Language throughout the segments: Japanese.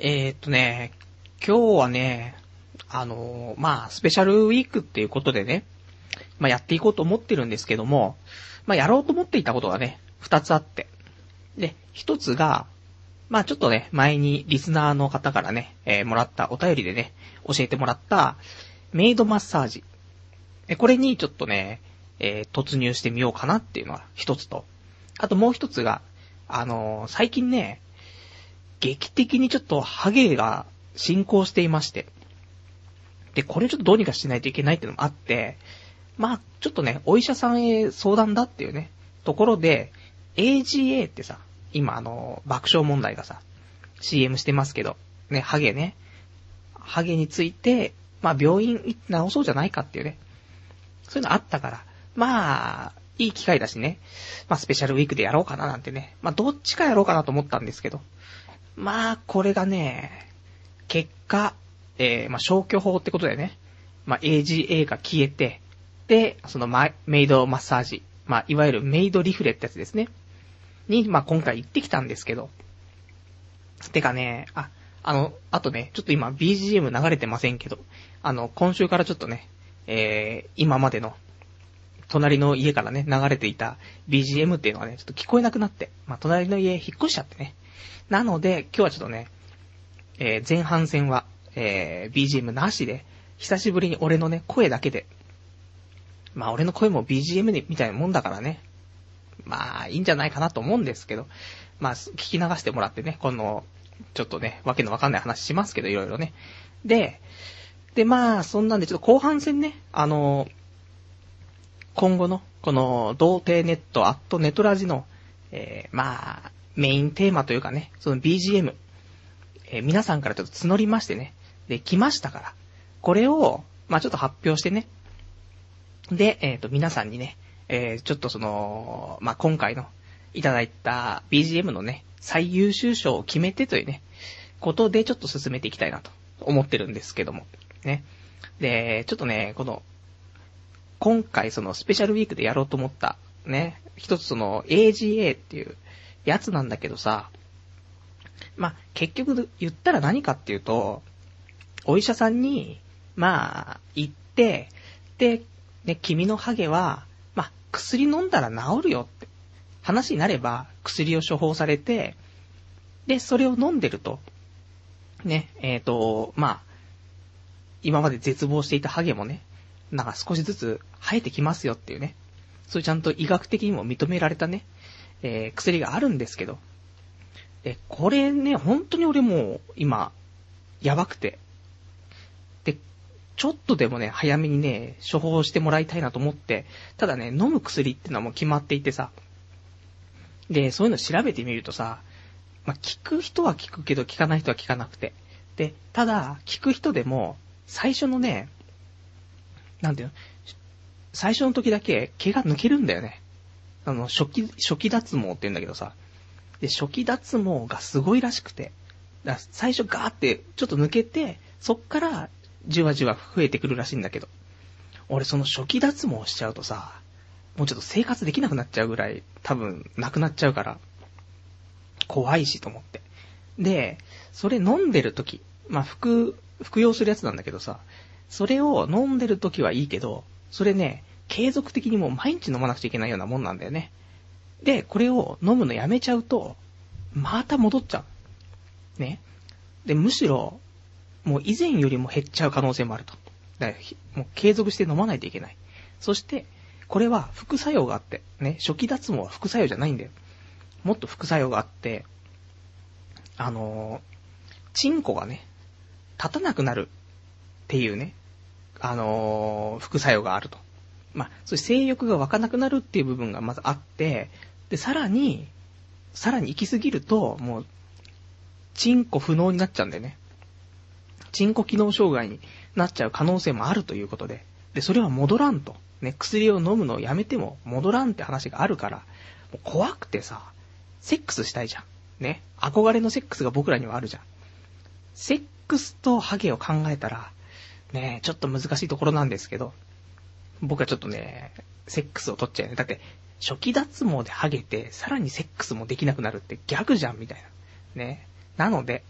えー、っとね、今日はね、あのー、まあ、スペシャルウィークっていうことでね、まあ、やっていこうと思ってるんですけども、まあ、やろうと思っていたことがね、二つあって。で、一つが、まあ、ちょっとね、前にリスナーの方からね、えー、もらったお便りでね、教えてもらった、メイドマッサージ。え、これにちょっとね、えー、突入してみようかなっていうのが一つと。あともう一つが、あのー、最近ね、劇的にちょっとハゲが進行していまして。で、これちょっとどうにかしないといけないっていうのもあって、まあ、ちょっとね、お医者さんへ相談だっていうね、ところで、AGA ってさ、今あの、爆笑問題がさ、CM してますけど、ね、ハゲね。ハゲについて、まあ病院治そうじゃないかっていうね。そういうのあったから、まあ、いい機会だしね。まあスペシャルウィークでやろうかななんてね。まあどっちかやろうかなと思ったんですけど。まあ、これがね、結果、えー、まあ消去法ってことでね。まあ AGA が消えて、で、そのメイドマッサージ、まあ、いわゆるメイドリフレってやつですね。に、まあ、今回行ってきたんですけど。てかね、あ、あの、あとね、ちょっと今 BGM 流れてませんけど、あの、今週からちょっとね、えー、今までの、隣の家からね、流れていた BGM っていうのがね、ちょっと聞こえなくなって、まあ、隣の家引っ越しちゃってね。なので、今日はちょっとね、えー、前半戦は、えー、BGM なしで、久しぶりに俺のね、声だけで、まあ俺の声も BGM にみたいなもんだからね。まあいいんじゃないかなと思うんですけど、まあ聞き流してもらってね、この、ちょっとね、わけのわかんない話しますけど、いろいろね。で、でまあそんなんでちょっと後半戦ね、あの、今後の、この、童貞ネット、アットネトラジの、えー、まあ、メインテーマというかね、その BGM、えー、皆さんからちょっと募りましてね、で、来ましたから、これを、まあちょっと発表してね、で、えっ、ー、と、皆さんにね、えー、ちょっとその、まあ、今回の、いただいた BGM のね、最優秀賞を決めてというね、ことでちょっと進めていきたいなと思ってるんですけども。ね。で、ちょっとね、この、今回そのスペシャルウィークでやろうと思った、ね、一つその AGA っていうやつなんだけどさ、まあ、結局言ったら何かっていうと、お医者さんに、まあ、行って、で、ね、君のハゲは、まあ、薬飲んだら治るよって話になれば、薬を処方されて、で、それを飲んでると、ね、えっ、ー、と、まあ、今まで絶望していたハゲもね、なんか少しずつ生えてきますよっていうね、そういうちゃんと医学的にも認められたね、えー、薬があるんですけど、え、これね、本当に俺もう、今、やばくて、でちょっとでもね、早めにね、処方してもらいたいなと思って、ただね、飲む薬ってのはもう決まっていてさ、で、そういうの調べてみるとさ、まあ、聞く人は聞くけど、聞かない人は聞かなくて。で、ただ、聞く人でも、最初のね、なんていうの、最初の時だけ毛が抜けるんだよね。あの、初期、初期脱毛って言うんだけどさ。で、初期脱毛がすごいらしくて。だ最初ガーってちょっと抜けて、そっからじわじわ増えてくるらしいんだけど。俺その初期脱毛しちゃうとさ、もうちょっと生活できなくなっちゃうぐらい多分なくなっちゃうから、怖いしと思って。で、それ飲んでる時、まあ服、服用するやつなんだけどさ、それを飲んでる時はいいけど、それね、継続的にもう毎日飲まなくちゃいけないようなもんなんだよね。で、これを飲むのやめちゃうと、また戻っちゃう。ね。で、むしろ、もう以前よりも減っちゃう可能性もあると。だからもう継続して飲まないといけない。そして、これは副作用があって、ね、初期脱毛は副作用じゃないんだよ。もっと副作用があって、あのー、チンコがね、立たなくなるっていうね、あのー、副作用があると。まあ、そういう性欲が湧かなくなるっていう部分がまずあって、で、さらに、さらに行き過ぎると、もう、チンコ不能になっちゃうんだよね。チンコ機能障害になっちゃう可能性もあるということで、で、それは戻らんと。ね、薬を飲むのをやめても戻らんって話があるから、もう怖くてさ、セックスしたいじゃん。ね。憧れのセックスが僕らにはあるじゃん。セックスとハゲを考えたら、ね、ちょっと難しいところなんですけど、僕はちょっとね、セックスを取っちゃうね。だって、初期脱毛でハゲて、さらにセックスもできなくなるってギャグじゃん、みたいな。ね。なので、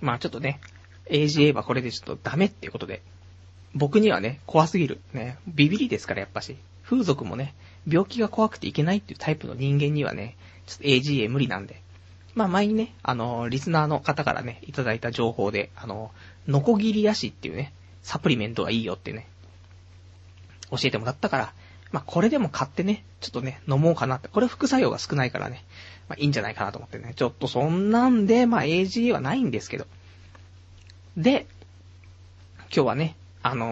まあちょっとね、AGA はこれでちょっとダメっていうことで、僕にはね、怖すぎる。ね、ビビリですからやっぱし。風俗もね、病気が怖くていけないっていうタイプの人間にはね、ちょっと AGA 無理なんで。まあ前にね、あの、リスナーの方からね、いただいた情報で、あの、ノコギリヤシっていうね、サプリメントがいいよってね、教えてもらったから、まあこれでも買ってね、ちょっとね、飲もうかなって。これ副作用が少ないからね、まあいいんじゃないかなと思ってね。ちょっとそんなんで、まあ AGA はないんですけど。で、今日はね、あの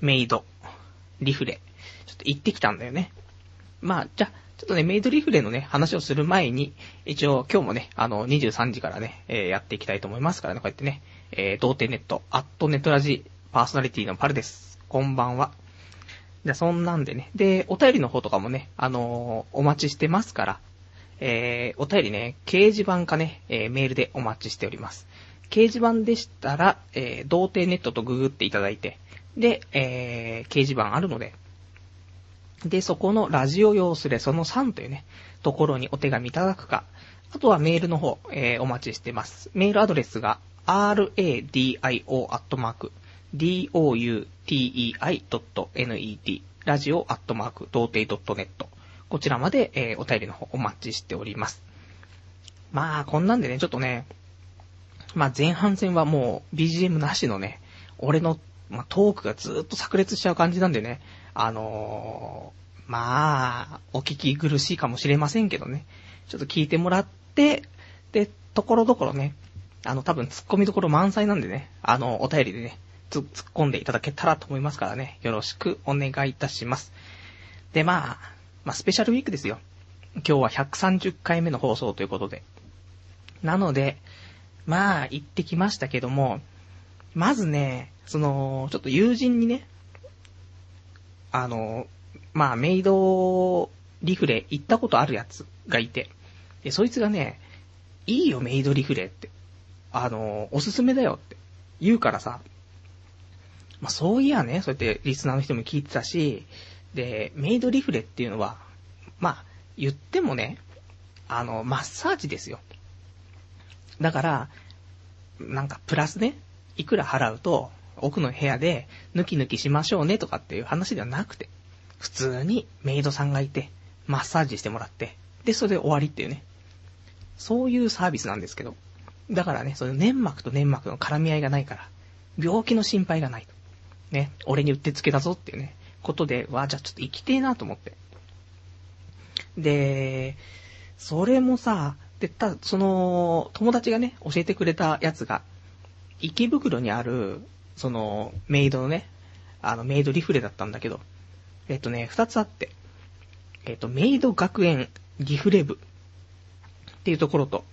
ー、メイド、リフレ、ちょっと行ってきたんだよね。まあ、じゃちょっとね、メイドリフレのね、話をする前に、一応今日もね、あの、23時からね、えー、やっていきたいと思いますからね、こうやってね、えー、童貞ネット、アットネットラジ、パーソナリティのパルです。こんばんは。じゃ、そんなんでね、で、お便りの方とかもね、あのー、お待ちしてますから、えー、お便りね、掲示板かね、えー、メールでお待ちしております。掲示板でしたら、えー、童貞ネットとググっていただいて、で、えー、掲示板あるので、で、そこのラジオ用スレその3というね、ところにお手紙いただくか、あとはメールの方、えー、お待ちしてます。メールアドレスが、Raidio@ doutei.net、ラジオアットマーク、童貞 .net。こちらまで、えー、お便りの方お待ちしております。まあ、こんなんでね、ちょっとね、まあ前半戦はもう BGM なしのね、俺の、まあ、トークがずっと炸裂しちゃう感じなんでね、あのー、まあ、お聞き苦しいかもしれませんけどね。ちょっと聞いてもらって、で、ところどころね、あの、多分突っ込みどころ満載なんでね、あの、お便りでね、突っ込んでいただけたらと思いますからね、よろしくお願いいたします。で、まあ、まあ、スペシャルウィークですよ。今日は130回目の放送ということで。なので、まあ、行ってきましたけども、まずね、その、ちょっと友人にね、あの、まあ、メイドリフレ行ったことあるやつがいて、で、そいつがね、いいよ、メイドリフレって。あの、おすすめだよって言うからさ、まあ、そういやね、そうやってリスナーの人も聞いてたし、で、メイドリフレっていうのは、まあ、言ってもね、あの、マッサージですよ。だから、なんかプラスね、いくら払うと、奥の部屋で、抜き抜きしましょうねとかっていう話ではなくて、普通にメイドさんがいて、マッサージしてもらって、で、それで終わりっていうね。そういうサービスなんですけど。だからね、その粘膜と粘膜の絡み合いがないから、病気の心配がないと。ね、俺にうってつけだぞっていうね、ことで、わ、じゃあちょっと生きてえなと思って。で、それもさ、で、た、その、友達がね、教えてくれたやつが、池袋にある、その、メイドのね、あの、メイドリフレだったんだけど、えっとね、二つあって、えっと、メイド学園リフレ部っていうところと、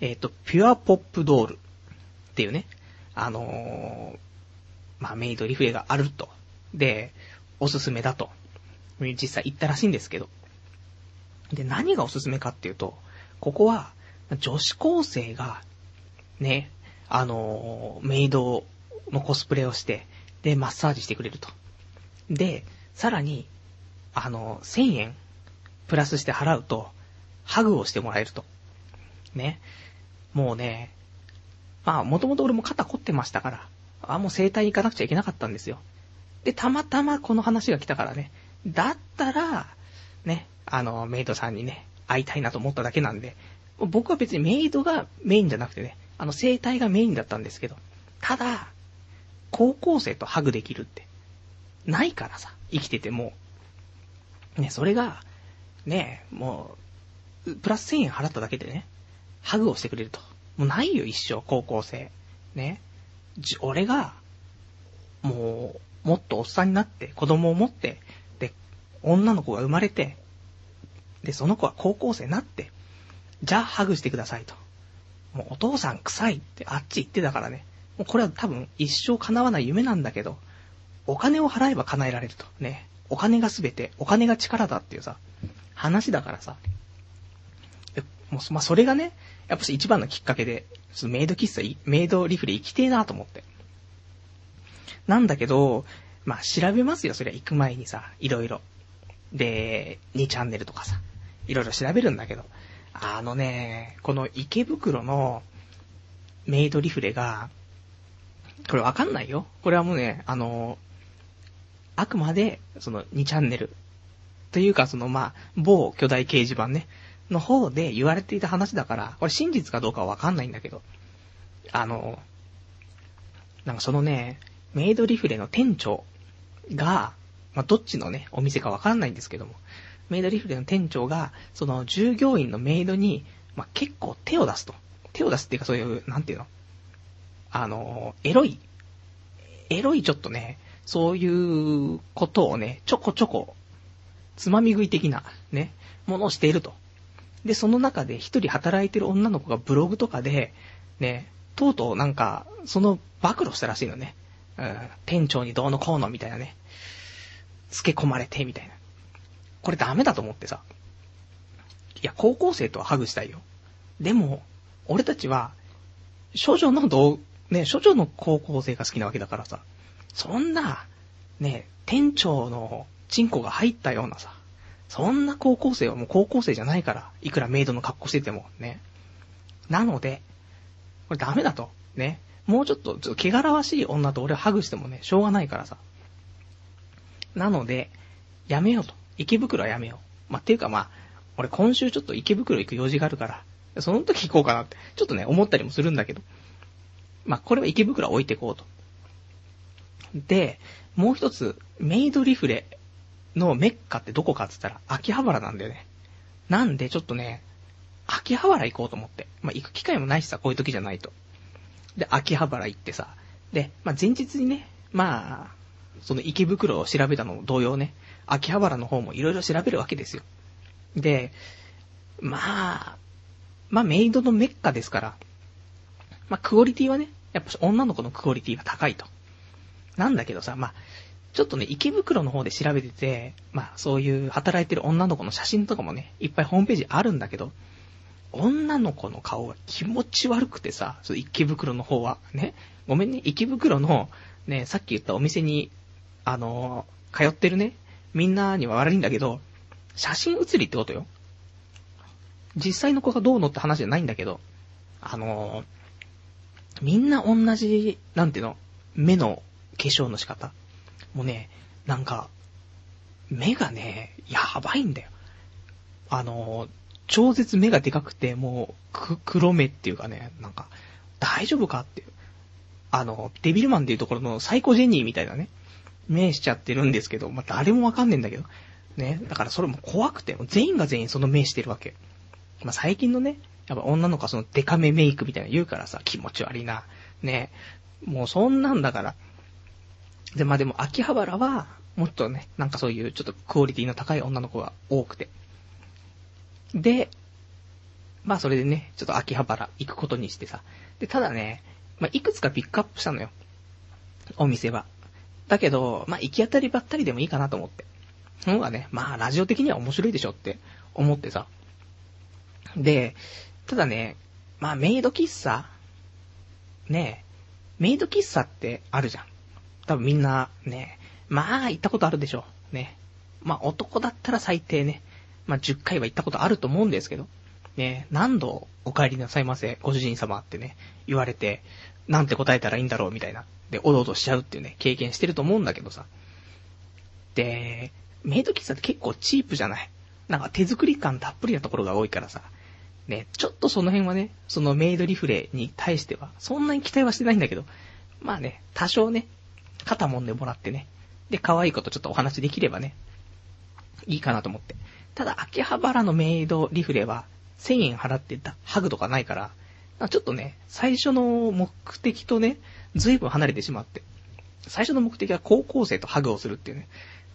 えっと、ピュアポップドールっていうね、あのー、まあ、メイドリフレがあると。で、おすすめだと。実際行ったらしいんですけど。で、何がおすすめかっていうと、ここは、女子高生が、ね、あの、メイドのコスプレをして、で、マッサージしてくれると。で、さらに、あの、1000円プラスして払うと、ハグをしてもらえると。ね。もうね、まあ、もともと俺も肩凝ってましたから、あ、もう整体行かなくちゃいけなかったんですよ。で、たまたまこの話が来たからね。だったら、ね、あの、メイドさんにね、会いたいなと思っただけなんで、僕は別にメイドがメインじゃなくてね、あの、生体がメインだったんですけど、ただ、高校生とハグできるって、ないからさ、生きてても。ね、それが、ね、もう、プラス1000円払っただけでね、ハグをしてくれると。もうないよ、一生、高校生。ね。じ、俺が、もう、もっとおっさんになって、子供を持って、で、女の子が生まれて、で、その子は高校生になって、じゃあハグしてくださいと。もうお父さん臭いってあっち言ってたからね。もうこれは多分一生叶わない夢なんだけど、お金を払えば叶えられると。ね。お金が全て、お金が力だっていうさ、話だからさ。もう、まあ、それがね、やっぱ一番のきっかけで、メイド喫茶、メイドリフレ行きてえなと思って。なんだけど、まあ、調べますよ、そりゃ行く前にさ、いろいろ。で、2チャンネルとかさ、いろいろ調べるんだけど、あのね、この池袋の、メイドリフレが、これわかんないよ。これはもうね、あの、あくまで、その2チャンネル、というかそのまあ、某巨大掲示板ね、の方で言われていた話だから、これ真実かどうかはわかんないんだけど、あの、なんかそのね、メイドリフレの店長が、まあ、どっちのね、お店かわかんないんですけども、メイドリフレの店長が、その従業員のメイドに、まあ、結構手を出すと。手を出すっていうかそういう、なんていうの？あの、エロい、エロいちょっとね、そういうことをね、ちょこちょこ、つまみ食い的な、ね、ものをしていると。で、その中で一人働いてる女の子がブログとかで、ね、とうとうなんか、その暴露したらしいのね。うん、店長にどうのこうのみたいなね。付け込まれて、みたいな。これダメだと思ってさ。いや、高校生とはハグしたいよ。でも、俺たちは、少女の同、ね、少女の高校生が好きなわけだからさ。そんな、ね、店長のチンコが入ったようなさ、そんな高校生はもう高校生じゃないから、いくらメイドの格好してても、ね。なので、これダメだと。ね。もうちょっと、ちょっと汚らわしい女と俺はハグしてもね、しょうがないからさ。なので、やめようと。池袋はやめよう。まあ、っていうかまあ、俺今週ちょっと池袋行く用事があるから、その時行こうかなって、ちょっとね、思ったりもするんだけど。まあ、これは池袋は置いてこうと。で、もう一つ、メイドリフレのメッカってどこかって言ったら、秋葉原なんだよね。なんで、ちょっとね、秋葉原行こうと思って。まあ、行く機会もないしさ、こういう時じゃないと。で、秋葉原行ってさ、で、まあ、前日にね、まあ、その池袋を調べたのも同様ね、秋葉原の方もいろいろ調べるわけですよ。で、まあ、まあメイドのメッカですから、まあクオリティはね、やっぱ女の子のクオリティが高いと。なんだけどさ、まあ、ちょっとね、池袋の方で調べてて、まあそういう働いてる女の子の写真とかもね、いっぱいホームページあるんだけど、女の子の顔が気持ち悪くてさ、そ池袋の方は、ね、ごめんね、池袋の、ね、さっき言ったお店に、あのー、通ってるね、みんなには悪いんだけど、写真写りってことよ。実際の子がどうのって話じゃないんだけど、あのー、みんな同じ、なんていうの、目の化粧の仕方。もうね、なんか、目がね、やばいんだよ。あの、超絶目がでかくて、もう、く、黒目っていうかね、なんか、大丈夫かっていう。あの、デビルマンでいうところのサイコジェニーみたいなね、目しちゃってるんですけど、まあ、誰もわかんねえんだけど。ね。だからそれも怖くて、全員が全員その目してるわけ。まあ、最近のね、やっぱ女の子はそのデカめメイクみたいな言うからさ、気持ち悪いな。ね。もうそんなんだから。で、まあでも秋葉原は、もっとね、なんかそういうちょっとクオリティの高い女の子が多くて。で、まあそれでね、ちょっと秋葉原行くことにしてさ。で、ただね、まあいくつかピックアップしたのよ。お店は。だけど、まあ行き当たりばったりでもいいかなと思って。その方がね、まあラジオ的には面白いでしょって思ってさ。で、ただね、まあメイド喫茶ねメイド喫茶ってあるじゃん。多分みんなね、まあ行ったことあるでしょう。ね。まあ男だったら最低ね、まあ、10回は行ったことあると思うんですけど、ね、何度お帰りなさいませ、ご主人様ってね、言われて、なんて答えたらいいんだろうみたいな。で、おどおどしちゃうっていうね、経験してると思うんだけどさ。で、メイド喫茶って結構チープじゃない？なんか手作り感たっぷりなところが多いからさ。ね、ちょっとその辺はね、そのメイドリフレに対しては、そんなに期待はしてないんだけど、まあね、多少ね、肩もんでもらってね、で、可愛い子とちょっとお話できればね、いいかなと思って。ただ、秋葉原のメイドリフレは、1000円払ってたハグとかないから、ちょっとね、最初の目的とね、随分離れてしまって。最初の目的は高校生とハグをするっていうね、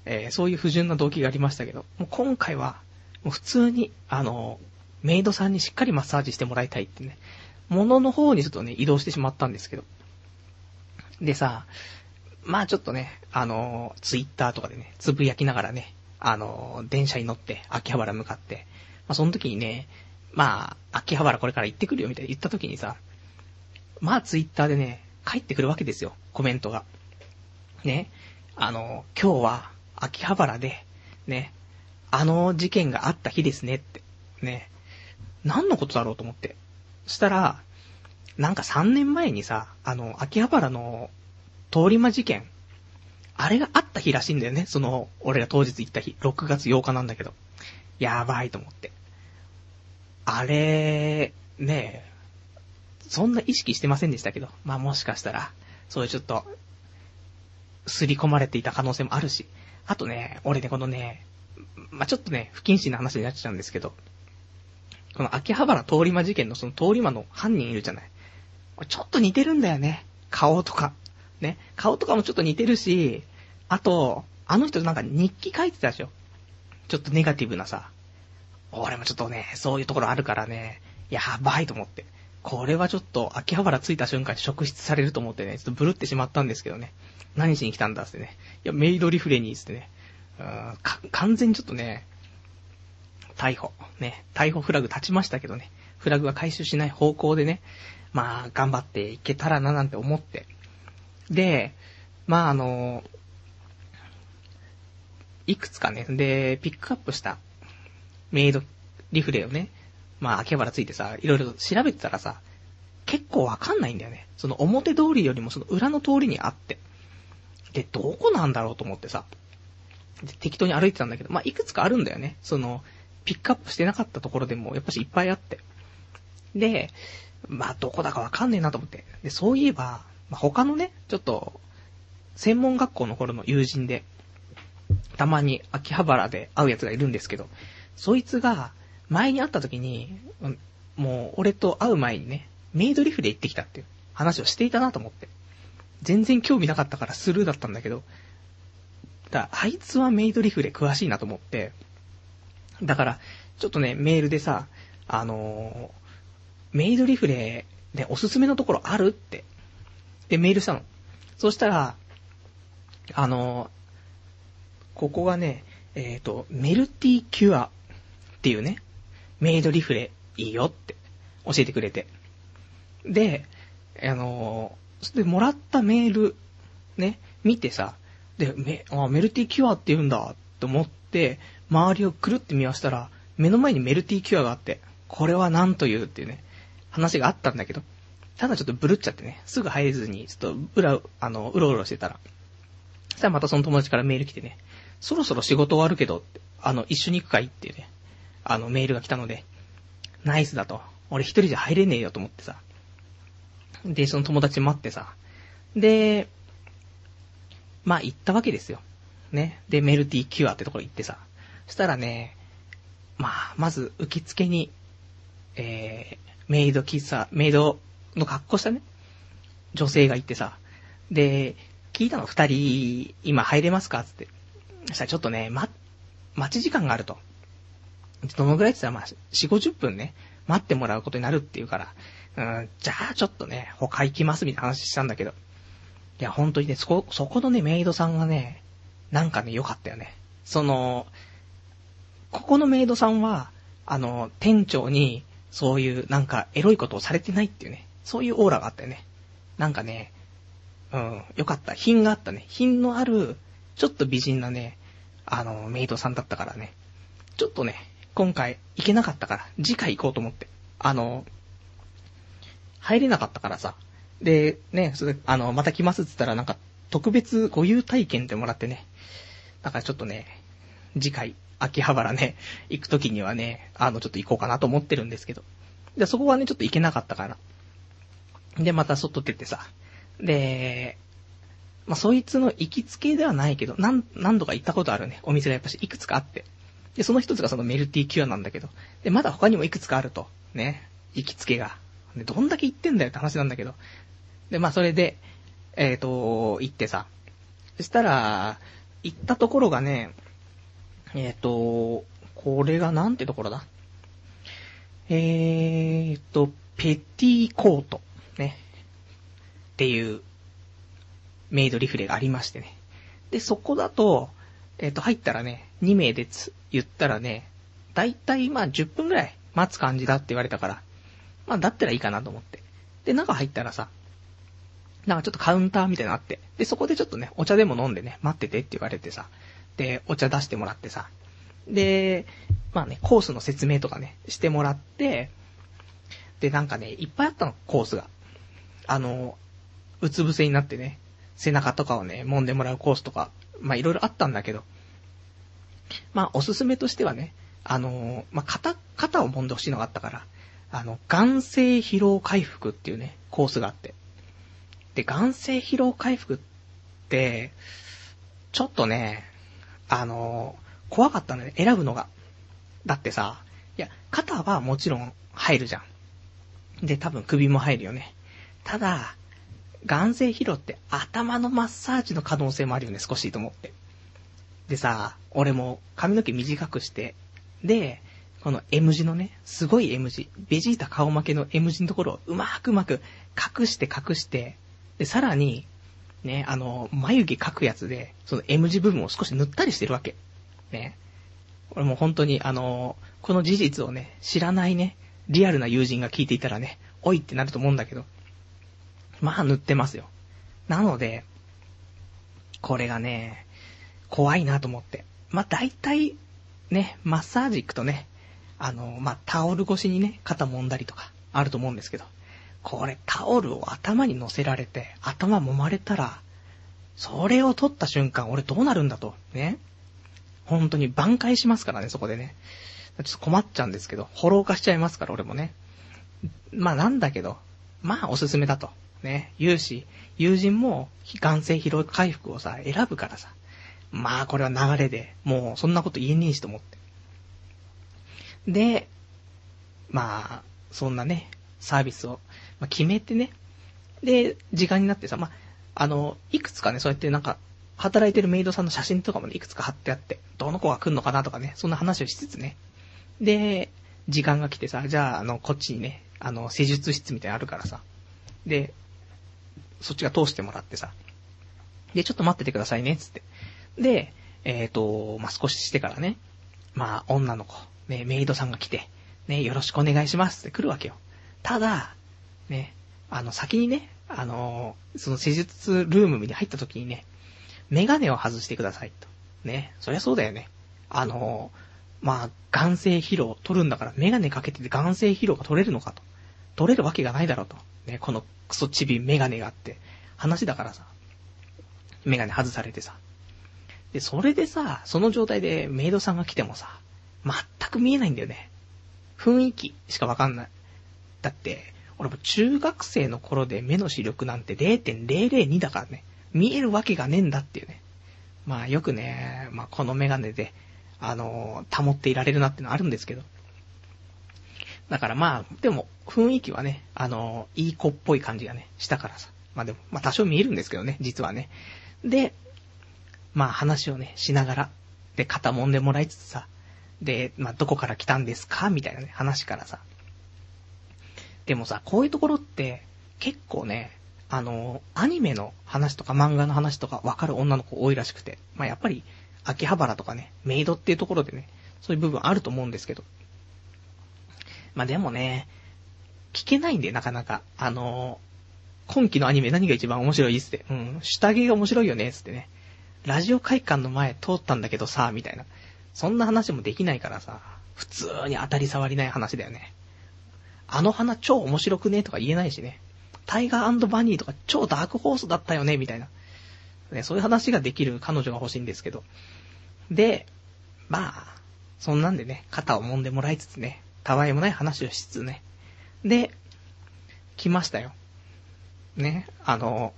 えー、そういう不純な動機がありましたけど、もう今回は、もう普通に、あの、メイドさんにしっかりマッサージしてもらいたいってね、ものの方にちょっとね、移動してしまったんですけど。でさ、まあちょっとね、あの、ツイッターとかでね、つぶやきながらね、あの、電車に乗って秋葉原向かって、まあ、その時にね、まあ、秋葉原これから行ってくるよみたいな言った時にさ、まあツイッターでね、帰ってくるわけですよ、コメントが。ね、あの、今日は秋葉原で、ね、あの事件があった日ですねって、ね、何のことだろうと思って。そしたら、なんか3年前にさ、あの、秋葉原の通り魔事件、あれがあった日らしいんだよね。その、俺が当日行った日、6月8日なんだけど。やばいと思って。あれ、ねえ、そんな意識してませんでしたけど、まあもしかしたら、そういうちょっと、すり込まれていた可能性もあるし、あとね、俺ね、このね、まあちょっとね、不謹慎な話になっちゃうんですけど、この秋葉原通り魔事件のその通り魔の犯人いるじゃない。これちょっと似てるんだよね。顔とか。ね。顔とかもちょっと似てるし、あと、あの人なんか日記書いてたでしょ。ちょっとネガティブなさ。俺もちょっとね、そういうところあるからね、やばいと思って。これはちょっと秋葉原着いた瞬間に職質されると思ってね、ちょっとブルってしまったんですけどね。何しに来たんだってね。いや、メイドリフレにってね。うーん、完全にちょっとね、逮捕。ね、逮捕フラグ立ちましたけどね。フラグは回収しない方向でね、まあ、頑張っていけたらななんて思って。で、まああの、いくつかね、で、ピックアップしたメイドリフレをね、まあ、秋葉原ついてさ、いろいろ調べてたらさ、結構わかんないんだよね。その表通りよりもその裏の通りにあって。で、どこなんだろうと思ってさ、適当に歩いてたんだけど、まあ、いくつかあるんだよね。その、ピックアップしてなかったところでも、やっぱしいっぱいあって。で、まあ、どこだかわかんねえなと思って。で、そういえば、まあ、他のね、ちょっと、専門学校の頃の友人で、たまに秋葉原で会うやつがいるんですけど、そいつが、前に会った時に、もう、俺と会う前にね、メイドリフレ行ってきたっていう話をしていたなと思って。全然興味なかったからスルーだったんだけど、だあいつはメイドリフレ詳しいなと思って、だから、ちょっとね、メールでさ、あのー、メイドリフレでおすすめのところあるって、で、メールしたの。そしたら、あの、ここがね、えっ、ー、と、メルティキュアっていうね、メイドリフレいいよって教えてくれて。で、あの、で、もらったメール、ね、見てさ、で、メ、あ、メルティキュアって言うんだって思って、周りをくるって見ましたら、目の前にメルティキュアがあって、これは何というっていうね、話があったんだけど、ただちょっとブルっちゃってね、すぐ入れずに、ちょっと、うら、あの、うろうろしてたら、そしたらまたその友達からメール来てね、そろそろ仕事終わるけど、あの、一緒に行くかいっていうね、あの、メールが来たので、ナイスだと。俺一人じゃ入れねえよと思ってさ。で、その友達待ってさ。で、まあ行ったわけですよ。ね。で、メルティキュアってところ行ってさ。そしたらね、まあ、まず受付に、えー、メイド喫茶、メイドの格好したね、女性がいてさ。で、聞いたの二人、今入れますか？つって。そしたらちょっとね、ま、待ち時間があると。どのぐらいって言ったら、まあ、4、50分ね、待ってもらうことになるっていうから、うん、じゃあちょっとね、他行きますみたいな話したんだけど。いや、本当にね、そこ、そこのね、メイドさんがね、なんかね、良かったよね。その、ここのメイドさんは、あの、店長に、そういう、なんか、エロいことをされてないっていうね、そういうオーラがあったよね。なんかね、うん、よかった。品があったね。品のある、ちょっと美人なね、あの、メイドさんだったからね。ちょっとね、今回行けなかったから、次回行こうと思って。あの、入れなかったからさ。で、ね、それ、あの、また来ますって言ったらなんか、特別ご優体験ってもらってね。だからちょっとね、次回、秋葉原ね、行く時にはね、あの、ちょっと行こうかなと思ってるんですけど。で、そこはね、ちょっと行けなかったから。で、また外出てさ。で、まあ、そいつの行きつけではないけど、何、何度か行ったことあるね、お店がやっぱしいくつかあって。で、その一つがそのメルティキュアなんだけど。で、まだ他にもいくつかあると。ね。行きつけが。で、どんだけ行ってんだよって話なんだけど。で、まあそれで、えっ、ー、と、行ってさ。そしたら、行ったところがね、えっ、ー、と、これがなんてところだ？えーと、ペティコート。ね。っていう、メイドリフレがありましてね。で、そこだと、えっ、ー、と、入ったらね、2名でつ、言ったらね、だいたいまあ10分ぐらい待つ感じだって言われたから、まあだったらいいかなと思って。で、中入ったらさ、なんかちょっとカウンターみたいなのあって、で、そこでちょっとね、お茶でも飲んでね、待っててって言われてさ、で、お茶出してもらってさ、で、まあね、コースの説明とかね、してもらって、で、なんかね、いっぱいあったの、コースが。あの、うつ伏せになってね、背中とかをね、揉んでもらうコースとか、まあいろいろあったんだけど、まあおすすめとしてはね、あの、まあ肩、肩を揉んでほしいのがあったから、あの、眼性疲労回復っていうね、コースがあって。で、眼性疲労回復って、ちょっとね、あの、怖かったのね、選ぶのが。だってさ、いや、肩はもちろん入るじゃん。で、多分首も入るよね。ただ、眼性疲労って頭のマッサージの可能性もあるよね、少しと思って。でさ、俺も髪の毛短くして、で、この M 字のね、すごい M 字、ベジータ顔負けの M 字のところをうまくうまく隠して隠して、で、さらに、ね、あの、眉毛描くやつで、その M 字部分を少し塗ったりしてるわけ。ね。俺も本当に、あの、この事実をね、知らないね、リアルな友人が聞いていたらね、おいってなると思うんだけど、まあ塗ってますよ。なので、これがね、怖いなと思って。まあ大体、ね、マッサージ行くとね、あの、まあタオル越しにね、肩揉んだりとか、あると思うんですけど、これタオルを頭に乗せられて、頭揉まれたら、それを取った瞬間、俺どうなるんだと、ね。本当に挽回しますからね、そこでね。ちょっと困っちゃうんですけど、フォロー化しちゃいますから、俺もね。まあなんだけど、まあおすすめだと。ね、言うし、友人も、眼性疲労回復をさ、選ぶからさ。まあこれは流れで、もうそんなこと言えねえしと思って。で、まあ、そんなね、サービスを、ま、決めてね。で、時間になってさ、まあ、あの、いくつかね、そうやってなんか、働いてるメイドさんの写真とかもね、いくつか貼ってあって、どの子が来んのかなとかね、そんな話をしつつね。で、時間が来てさ、じゃあ、あの、こっちにね、あの、施術室みたいなのあるからさ。で、そっちが通してもらってさ。で、ちょっと待っててくださいね、つって。で、えっ、ー、と、まあ、少ししてからね、まあ、女の子、ね、メイドさんが来て、ね、よろしくお願いしますって来るわけよ。ただ、ね、あの、先にね、あの、その施術ルームに入った時にね、メガネを外してくださいと。ね、そりゃそうだよね。あの、まあ、眼性疲労取るんだからメガネかけてて眼性疲労が取れるのかと。取れるわけがないだろうと。ね、このクソチビメガネがあって話だからさ。メガネ外されてさ。で、それでさ、その状態でメイドさんが来てもさ、全く見えないんだよね。雰囲気しかわかんない。だって、俺も中学生の頃で目の視力なんて0.002だからね。見えるわけがねえんだっていうね。まあよくね、まあこのメガネで、あのー、保っていられるなってのあるんですけど。だからまあ、でも雰囲気はね、あの、いい子っぽい感じがね、したからさ。まあでも、まあ多少見えるんですけどね、実はね。で、まあ話をね、しながら、で、肩揉んでもらいつつさ、で、まあどこから来たんですか？みたいなね、話からさ。でもさ、こういうところって結構ね、あの、アニメの話とか漫画の話とかわかる女の子多いらしくて、まあやっぱり、秋葉原とかね、メイドっていうところでね、そういう部分あると思うんですけど。まあでもね、聞けないんで、なかなか。あの今期のアニメ何が一番面白いっつって。うん、下着が面白いよね、つってね。ラジオ会館の前通ったんだけどさ、みたいな。そんな話もできないからさ、普通に当たり障りない話だよね。あの花超面白くねとか言えないしね。タイガーバニーとか超ダークホースだったよねみたいな。ね、そういう話ができる彼女が欲しいんですけど。で、まあ、そんなんでね、肩を揉んでもらいつつね、たわいもない話をしつつね。で、来ましたよ。ね、あの、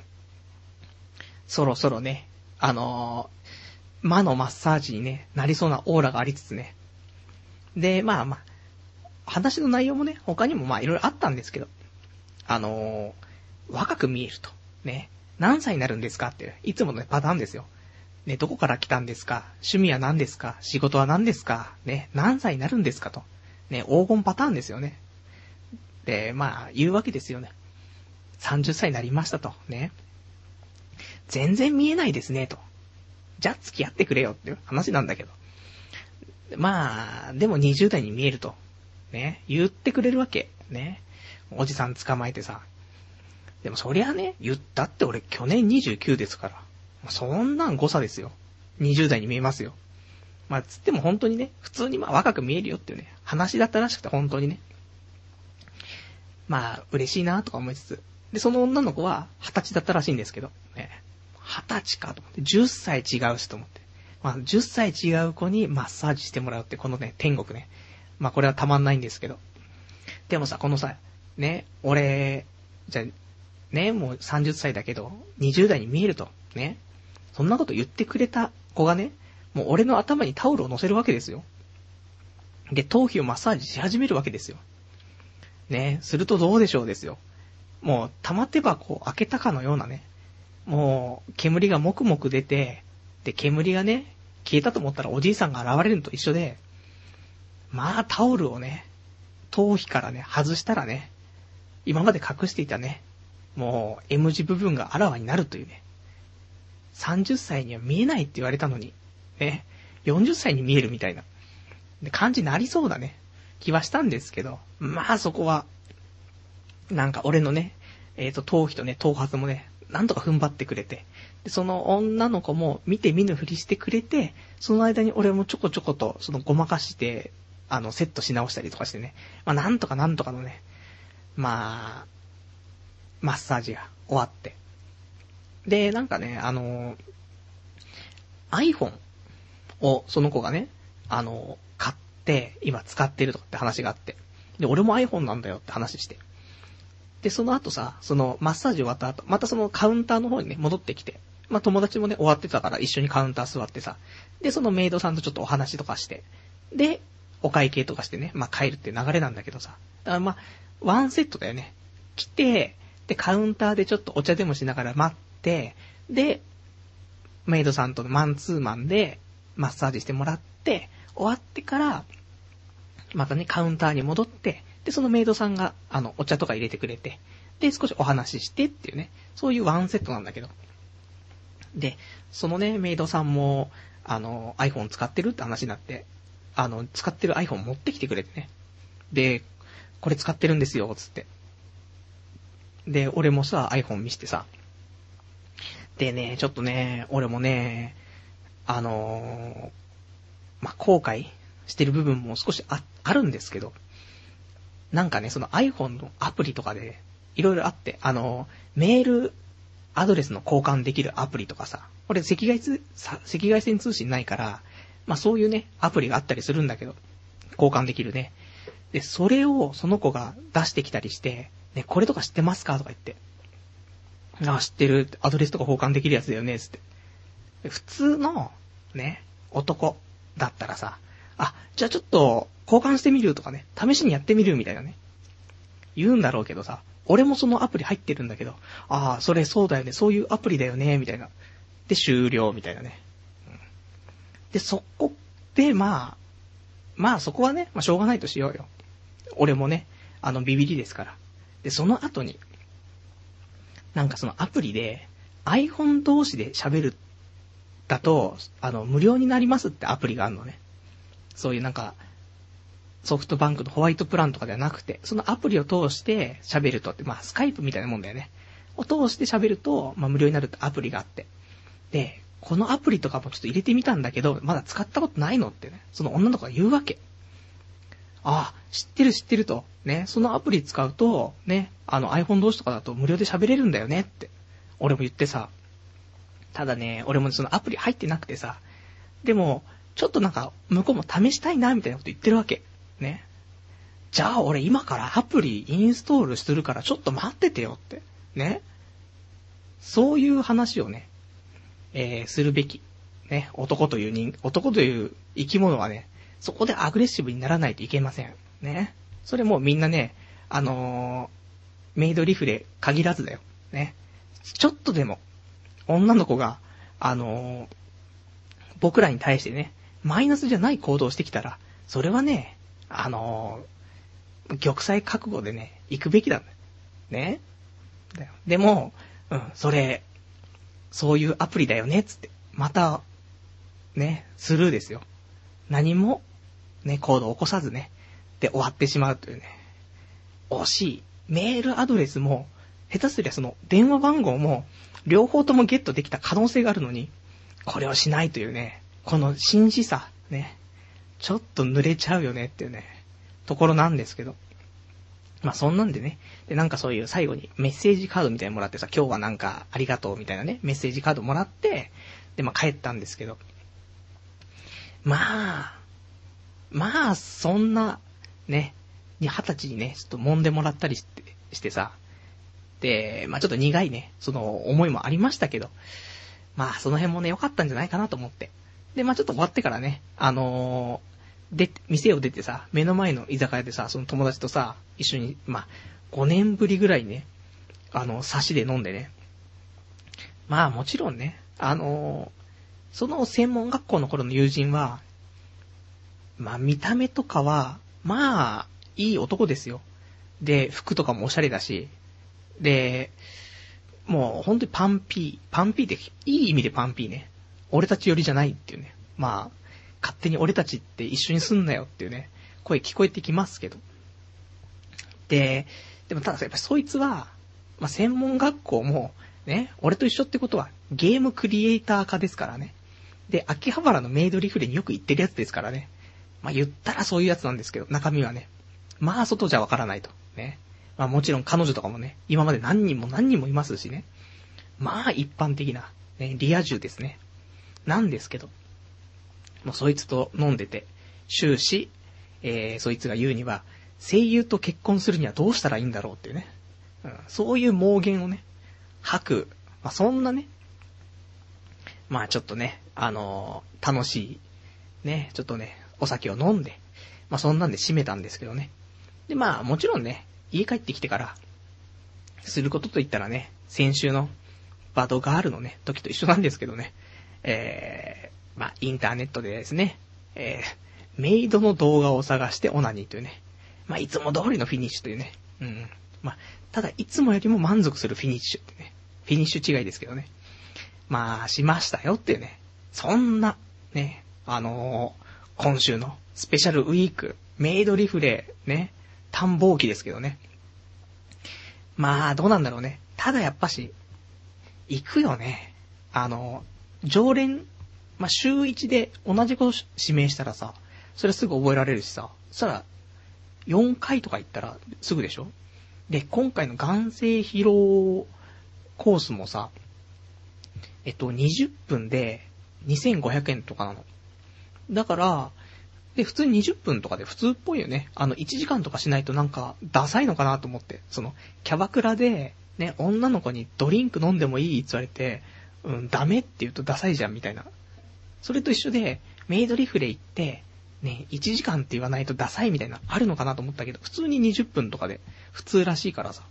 そろそろね、あの、魔のマッサージにね、なりそうなオーラがありつつね。で、まあまあ、話の内容もね、他にもまあいろいろあったんですけど、あの、若く見えると。ね。何歳になるんですかって、いつもの、ね、パターンですよ。ね、どこから来たんですか趣味は何ですか仕事は何ですかね、何歳になるんですかと。ね、黄金パターンですよね。で、まあ、言うわけですよね。30歳になりましたと。ね。全然見えないですね、と。じゃあ付き合ってくれよっていう話なんだけど。まあ、でも20代に見えると。ね、言ってくれるわけ。ね。おじさん捕まえてさ。でもそりゃね、言ったって俺去年29ですから。そんなん誤差ですよ。20代に見えますよ。まあ、つっても本当にね、普通にまあ若く見えるよっていうね、話だったらしくて本当にね。まあ、嬉しいなとか思いつつ。で、その女の子は二十歳だったらしいんですけど、ね。二十歳かと思って、10歳違うしと思って。まあ、10歳違う子にマッサージしてもらうって、このね、天国ね。まあ、これはたまんないんですけど。でもさ、このさ、ね、俺、じゃね、もう30歳だけど、20代に見えると、ね。そんなこと言ってくれた子がね、もう俺の頭にタオルを乗せるわけですよ。で、頭皮をマッサージし始めるわけですよ。ね、するとどうでしょうですよ。もう、玉手箱を開けたかのようなね、もう、煙がもくもく出て、で、煙がね、消えたと思ったらおじいさんが現れるのと一緒で、まあ、タオルをね、頭皮からね、外したらね、今まで隠していたね、もう、M 字部分があらわになるというね、30歳には見えないって言われたのに、ね、40歳に見えるみたいな、感じになりそうだね、気はしたんですけど、まあそこは、なんか俺のね、えっ、ー、と、頭皮とね、頭髪もね、なんとか踏ん張ってくれて、で、その女の子も見て見ぬふりしてくれて、その間に俺もちょこちょこと、そのごまかして、あの、セットし直したりとかしてね、まあなんとかなんとかのね、まあ、マッサージが終わって。で、なんかね、あの、iPhone をその子がね、あの、今使ってるとかって話があって。で、俺も iPhone なんだよって話して。で、その後さ、そのマッサージ終わった後、またそのカウンターの方にね、戻ってきて。まあ、友達もね、終わってたから一緒にカウンター座ってさ。で、そのメイドさんとちょっとお話とかして。で、お会計とかしてね、まあ、帰るって流れなんだけどさ。だからまあ、ワンセットだよね。来て、で、カウンターでちょっとお茶でもしながら待って、で、メイドさんとのマンツーマンでマッサージしてもらって、終わってから、またね、カウンターに戻って、で、そのメイドさんが、あの、お茶とか入れてくれて、で、少しお話ししてっていうね、そういうワンセットなんだけど。で、そのね、メイドさんも、あの、iPhone 使ってるって話になって、あの、使ってる iPhone 持ってきてくれてね。で、これ使ってるんですよ、つって。で、俺もさ、iPhone 見してさ。でね、ちょっとね、俺もね、あのー、まあ、後悔してる部分も少しあ、あるんですけど、なんかね、その iPhone のアプリとかで、いろいろあって、あの、メールアドレスの交換できるアプリとかさ、俺赤外通、赤外線通信ないから、まあ、そういうね、アプリがあったりするんだけど、交換できるね。で、それをその子が出してきたりして、ね、これとか知ってますかとか言って。あ、知ってる。アドレスとか交換できるやつだよね、つって。普通の、ね、男だったらさ、あ、じゃあちょっと、交換してみるとかね、試しにやってみるみたいなね。言うんだろうけどさ、俺もそのアプリ入ってるんだけど、ああ、それそうだよね、そういうアプリだよね、みたいな。で、終了、みたいなね。うん、で、そこで、まあ、まあそこはね、まあしょうがないとしようよ。俺もね、あのビビりですから。で、その後に、なんかそのアプリで iPhone 同士で喋るだと、あの、無料になりますってアプリがあるのね。そういうなんか、ソフトバンクのホワイトプランとかではなくて、そのアプリを通して喋るとって、まあ、スカイプみたいなもんだよね。を通して喋ると、まあ、無料になるってアプリがあって。で、このアプリとかもちょっと入れてみたんだけど、まだ使ったことないのってね、その女の子が言うわけ。ああ、知ってる知ってると。ね、そのアプリ使うと、ね、あの iPhone 同士とかだと無料で喋れるんだよねって。俺も言ってさ。ただね、俺もそのアプリ入ってなくてさ。でも、ちょっとなんか、向こうも試したいな、みたいなこと言ってるわけ。ね。じゃあ俺今からアプリインストールするからちょっと待っててよって。ね。そういう話をね、えー、するべき。ね。男という人、男という生き物はね、そこでアグレッシブにならないといけません。ね。それもみんなね、あのー、メイドリフレ限らずだよ。ね。ちょっとでも、女の子が、あのー、僕らに対してね、マイナスじゃない行動をしてきたら、それはね、あのー、玉砕覚悟でね、行くべきだ。ね。でも、うん、それ、そういうアプリだよね、つって。また、ね、スルーですよ。何もね、コードを起こさずね、で終わってしまうというね、惜しい。メールアドレスも、下手すりゃその電話番号も、両方ともゲットできた可能性があるのに、これをしないというね、この真摯さ、ね、ちょっと濡れちゃうよねっていうね、ところなんですけど。まあそんなんでね。で、なんかそういう最後にメッセージカードみたいにもらってさ、今日はなんかありがとうみたいなね、メッセージカードもらって、で、まあ帰ったんですけど。まあ、まあ、そんな、ね、二十歳にね、ちょっと揉んでもらったりして、してさ、で、まあちょっと苦いね、その思いもありましたけど、まあその辺もね、良かったんじゃないかなと思って。で、まあちょっと終わってからね、あのー、で、店を出てさ、目の前の居酒屋でさ、その友達とさ、一緒に、まあ、5年ぶりぐらいね、あの、差しで飲んでね。まあもちろんね、あのー、その専門学校の頃の友人は、まあ見た目とかは、まあ、いい男ですよ。で、服とかもおしゃれだし、で、もう本当にパンピー、パンピーっていい意味でパンピーね。俺たち寄りじゃないっていうね。まあ、勝手に俺たちって一緒にすんなよっていうね、声聞こえてきますけど。で、でもただやっぱそいつは、まあ専門学校も、ね、俺と一緒ってことはゲームクリエイター化ですからね。で、秋葉原のメイドリフレによく行ってるやつですからね。まあ言ったらそういうやつなんですけど、中身はね。まあ外じゃわからないと。ね。まあもちろん彼女とかもね、今まで何人も何人もいますしね。まあ一般的な、ね、リア充ですね。なんですけど、もうそいつと飲んでて、終始、えー、そいつが言うには、声優と結婚するにはどうしたらいいんだろうっていうね。うん、そういう妄言をね、吐く。まあそんなね、まあちょっとね、あのー、楽しい、ね、ちょっとね、お酒を飲んで、まあそんなんで締めたんですけどね。で、まあもちろんね、家帰ってきてから、することといったらね、先週のバドガールのね、時と一緒なんですけどね、えー、まあ、インターネットでですね、えー、メイドの動画を探してオナニーというね、まあ、いつも通りのフィニッシュというね、うん。まあ、ただ、いつもよりも満足するフィニッシュってね、フィニッシュ違いですけどね。まあ、しましたよっていうね、そんな、ね、あのー、今週のスペシャルウィーク、メイドリフレ、ね、探訪期ですけどね。まあ、どうなんだろうね。ただやっぱし、行くよね。あの、常連、まあ、週1で同じこと指名したらさ、それすぐ覚えられるしさ、そしたら、4回とか行ったらすぐでしょ？で、今回の眼性疲労コースもさ、えっと、20分で2500円とかなの。だから、で、普通に20分とかで普通っぽいよね。あの、1時間とかしないとなんか、ダサいのかなと思って。その、キャバクラで、ね、女の子にドリンク飲んでもいい？って言われて、うん、ダメって言うとダサいじゃん、みたいな。それと一緒で、メイドリフレ行って、ね、1時間って言わないとダサいみたいな、あるのかなと思ったけど、普通に20分とかで、普通らしいからさ。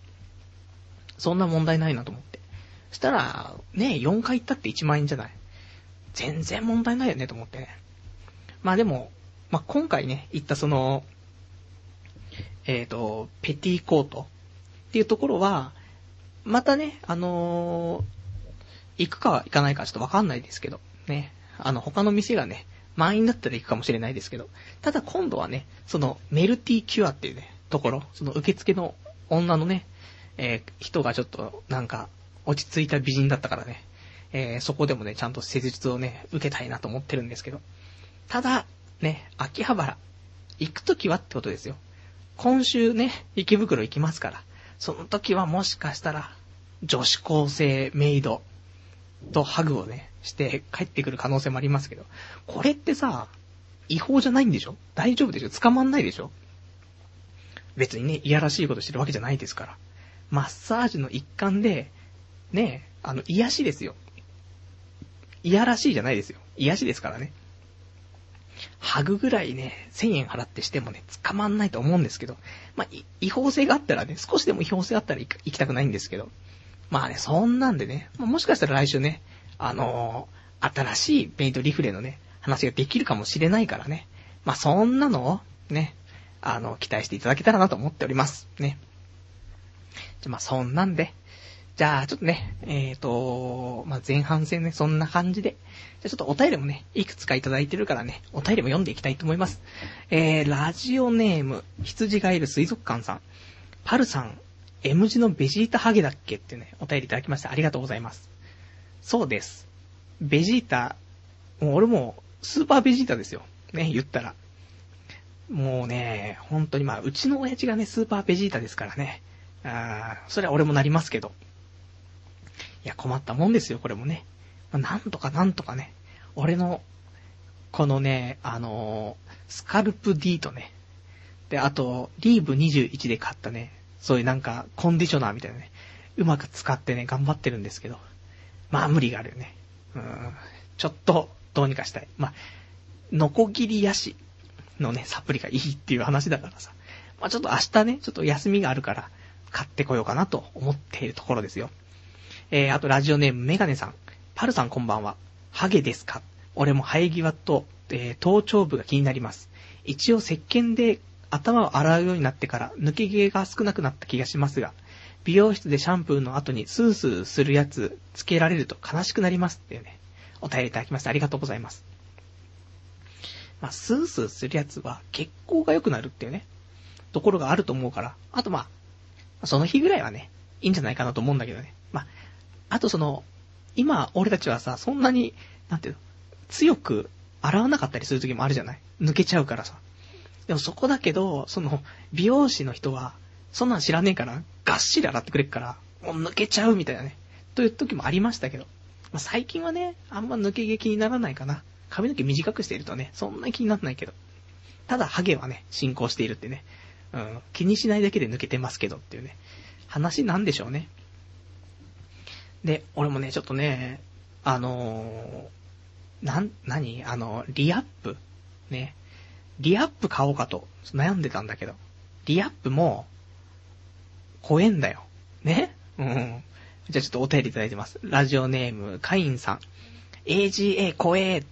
そんな問題ないなと思って。そしたら、ね、4回行ったって1万円じゃない。全然問題ないよねと思ってね。まあでも、まあ、今回ね、行ったその、えっ、ー、と、ペティコートっていうところは、またね、あのー、行くか行かないかちょっとわかんないですけど、ね、あの、他の店がね、満員だったら行くかもしれないですけど、ただ今度はね、その、メルティキュアっていうね、ところ、その受付の女のね、えー、人がちょっと、なんか、落ち着いた美人だったからね、えー、そこでもね、ちゃんと施術をね、受けたいなと思ってるんですけど、ただ、ね、秋葉原、行くときはってことですよ。今週ね、池袋行きますから、その時はもしかしたら、女子高生メイド。とハグをね、して帰ってくる可能性もありますけど、これってさ、違法じゃないんでしょ？大丈夫でしょ？捕まんないでしょ？別にね、いやらしいことしてるわけじゃないですから。マッサージの一環で、ね、あの、癒しですよ。いやらしいじゃないですよ。癒しですからね。ハグぐらいね、1000円払ってしてもね、捕まんないと思うんですけど、まあ、違法性があったらね、少しでも違法性あったら行きたくないんですけど、まあね、そんなんでね、まあ、もしかしたら来週ね、あのー、新しいメイドリフレのね、話ができるかもしれないからね、まあそんなのを、ね、あの、期待していただけたらなと思っております。ね。じゃ、まあそんなんで、じゃあ、ちょっとね、えっ、ー、と、まあ、前半戦ね、そんな感じで。じゃあ、ちょっとお便りもね、いくつかいただいてるからね、お便りも読んでいきたいと思います。えー、ラジオネーム、羊がいる水族館さん。パルさん、M 字のベジータハゲだっけってね、お便りいただきました。ありがとうございます。そうです。ベジータ、もう俺も、スーパーベジータですよ。ね、言ったら。もうね、本当にまあ、うちの親父がね、スーパーベジータですからね。あーそれは俺もなりますけど。いや、困ったもんですよ、これもね。まあ、なんとかなんとかね、俺の、このね、あのー、スカルプ D とね、で、あと、リーブ21で買ったね、そういうなんか、コンディショナーみたいなね、うまく使ってね、頑張ってるんですけど、まあ無理があるよね。うん、ちょっと、どうにかしたい。まあ、ノコギリヤシのね、サプリがいいっていう話だからさ。まあちょっと明日ね、ちょっと休みがあるから、買ってこようかなと思っているところですよ。えー、あとラジオネームメガネさん。パルさんこんばんは。ハゲですか？俺も生え際と、えー、頭頂部が気になります。一応石鹸で頭を洗うようになってから抜け毛が少なくなった気がしますが、美容室でシャンプーの後にスースーするやつつけられると悲しくなりますっていうね、お便りいただきましてありがとうございます。まあ、スースーするやつは血行が良くなるっていうね、ところがあると思うから、あとまあ、その日ぐらいはね、いいんじゃないかなと思うんだけどね。まあ、あとその、今、俺たちはさ、そんなに、なんていうの、強く洗わなかったりする時もあるじゃない？抜けちゃうからさ。でもそこだけど、その、美容師の人は、そんなん知らねえから、がっしり洗ってくれっから、もう抜けちゃうみたいなね。という時もありましたけど。まあ、最近はね、あんま抜け毛気にならないかな。髪の毛短くしているとね、そんな気にならないけど。ただ、ハゲはね、進行しているってね。うん、気にしないだけで抜けてますけどっていうね。話なんでしょうね。で、俺もね、ちょっとね、あのー、なん、なにあの、リアップね。リアップ買おうかと悩んでたんだけど、リアップも、怖えんだよ。ね？うん。じゃあちょっとお便りいただいてます。ラジオネーム、カインさん。AGA 怖え。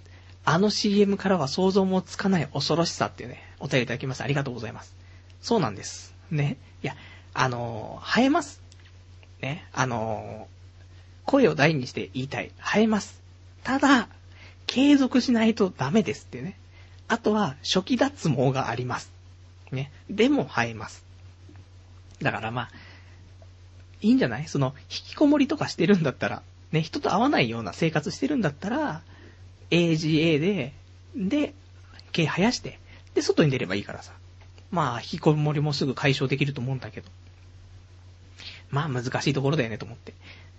あの CM からは想像もつかない恐ろしさっていうね、お便りいただきました。ありがとうございます。そうなんです。ね？いや、あのー、生えます。ね？あのー、声を大にして言いたい。生えます。ただ、継続しないとダメですっていうね。あとは、初期脱毛があります。ね。でも生えます。だからまあ、いいんじゃない？その、引きこもりとかしてるんだったら、ね、人と会わないような生活してるんだったら、AGA で、で、毛生やして、で、外に出ればいいからさ。まあ、引きこもりもすぐ解消できると思うんだけど。まあ、難しいところだよねと思って。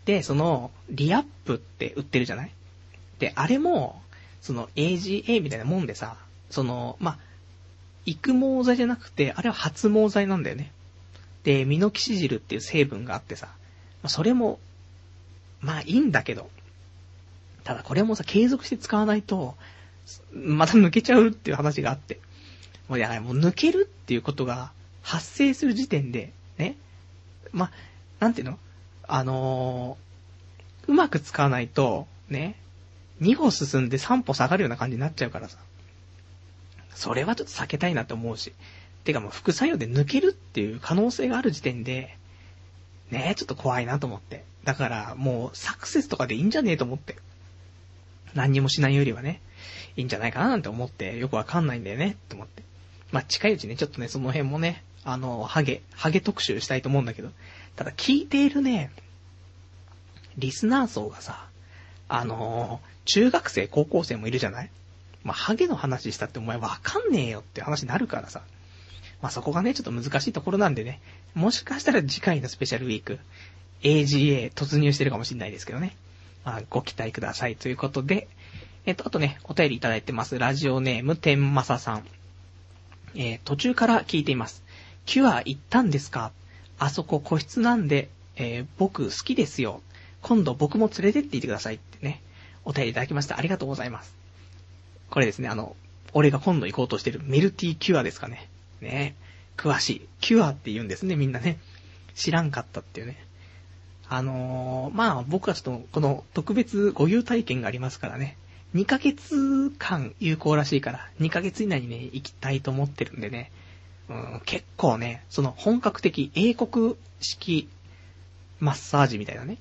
で、その、リアップって売ってるじゃない？で、あれも、その AGA みたいなもんでさ、その、まあ、育毛剤じゃなくて、あれは発毛剤なんだよね。で、ミノキシジルっていう成分があってさ、それも、まあいいんだけど、ただこれもさ、継続して使わないと、また抜けちゃうっていう話があって、もういや、もう抜けるっていうことが発生する時点で、ね、まなんていうの？あのー、うまく使わないと、ね、2歩進んで3歩下がるような感じになっちゃうからさ。それはちょっと避けたいなと思うし。てかもう副作用で抜けるっていう可能性がある時点で、ねえちょっと怖いなと思って。だからもうサクセスとかでいいんじゃねえと思って。何にもしないよりはね、いいんじゃないかななんて思って、よくわかんないんだよね、と思って。まあ、近いうちね、ちょっとね、その辺もね、あの、ハゲ、ハゲ特集したいと思うんだけど、ただ聞いているね、リスナー層がさ、あの中学生、高校生もいるじゃない？まあ、ハゲの話したってお前わかんねえよって話になるからさ。まあ、そこがね、ちょっと難しいところなんでね、もしかしたら次回のスペシャルウィーク、AGA 突入してるかもしれないですけどね。まあ、ご期待くださいということで、えっと、あとね、お便りいただいてます。ラジオネーム、天正さん。えー、途中から聞いています。キュア行ったんですか？あそこ個室なんで、えー、僕好きですよ。今度僕も連れてっていてくださいってね、お便りいただきました。ありがとうございます。これですね、あの、俺が今度行こうとしてるメルティキュアですかね。ね詳しい。キュアって言うんですね、みんなね。知らんかったっていうね。あのー、まあ僕はちょっとこの特別ご優体験がありますからね。2ヶ月間有効らしいから、2ヶ月以内にね、行きたいと思ってるんでね。うん、結構ね、その本格的英国式マッサージみたいなね、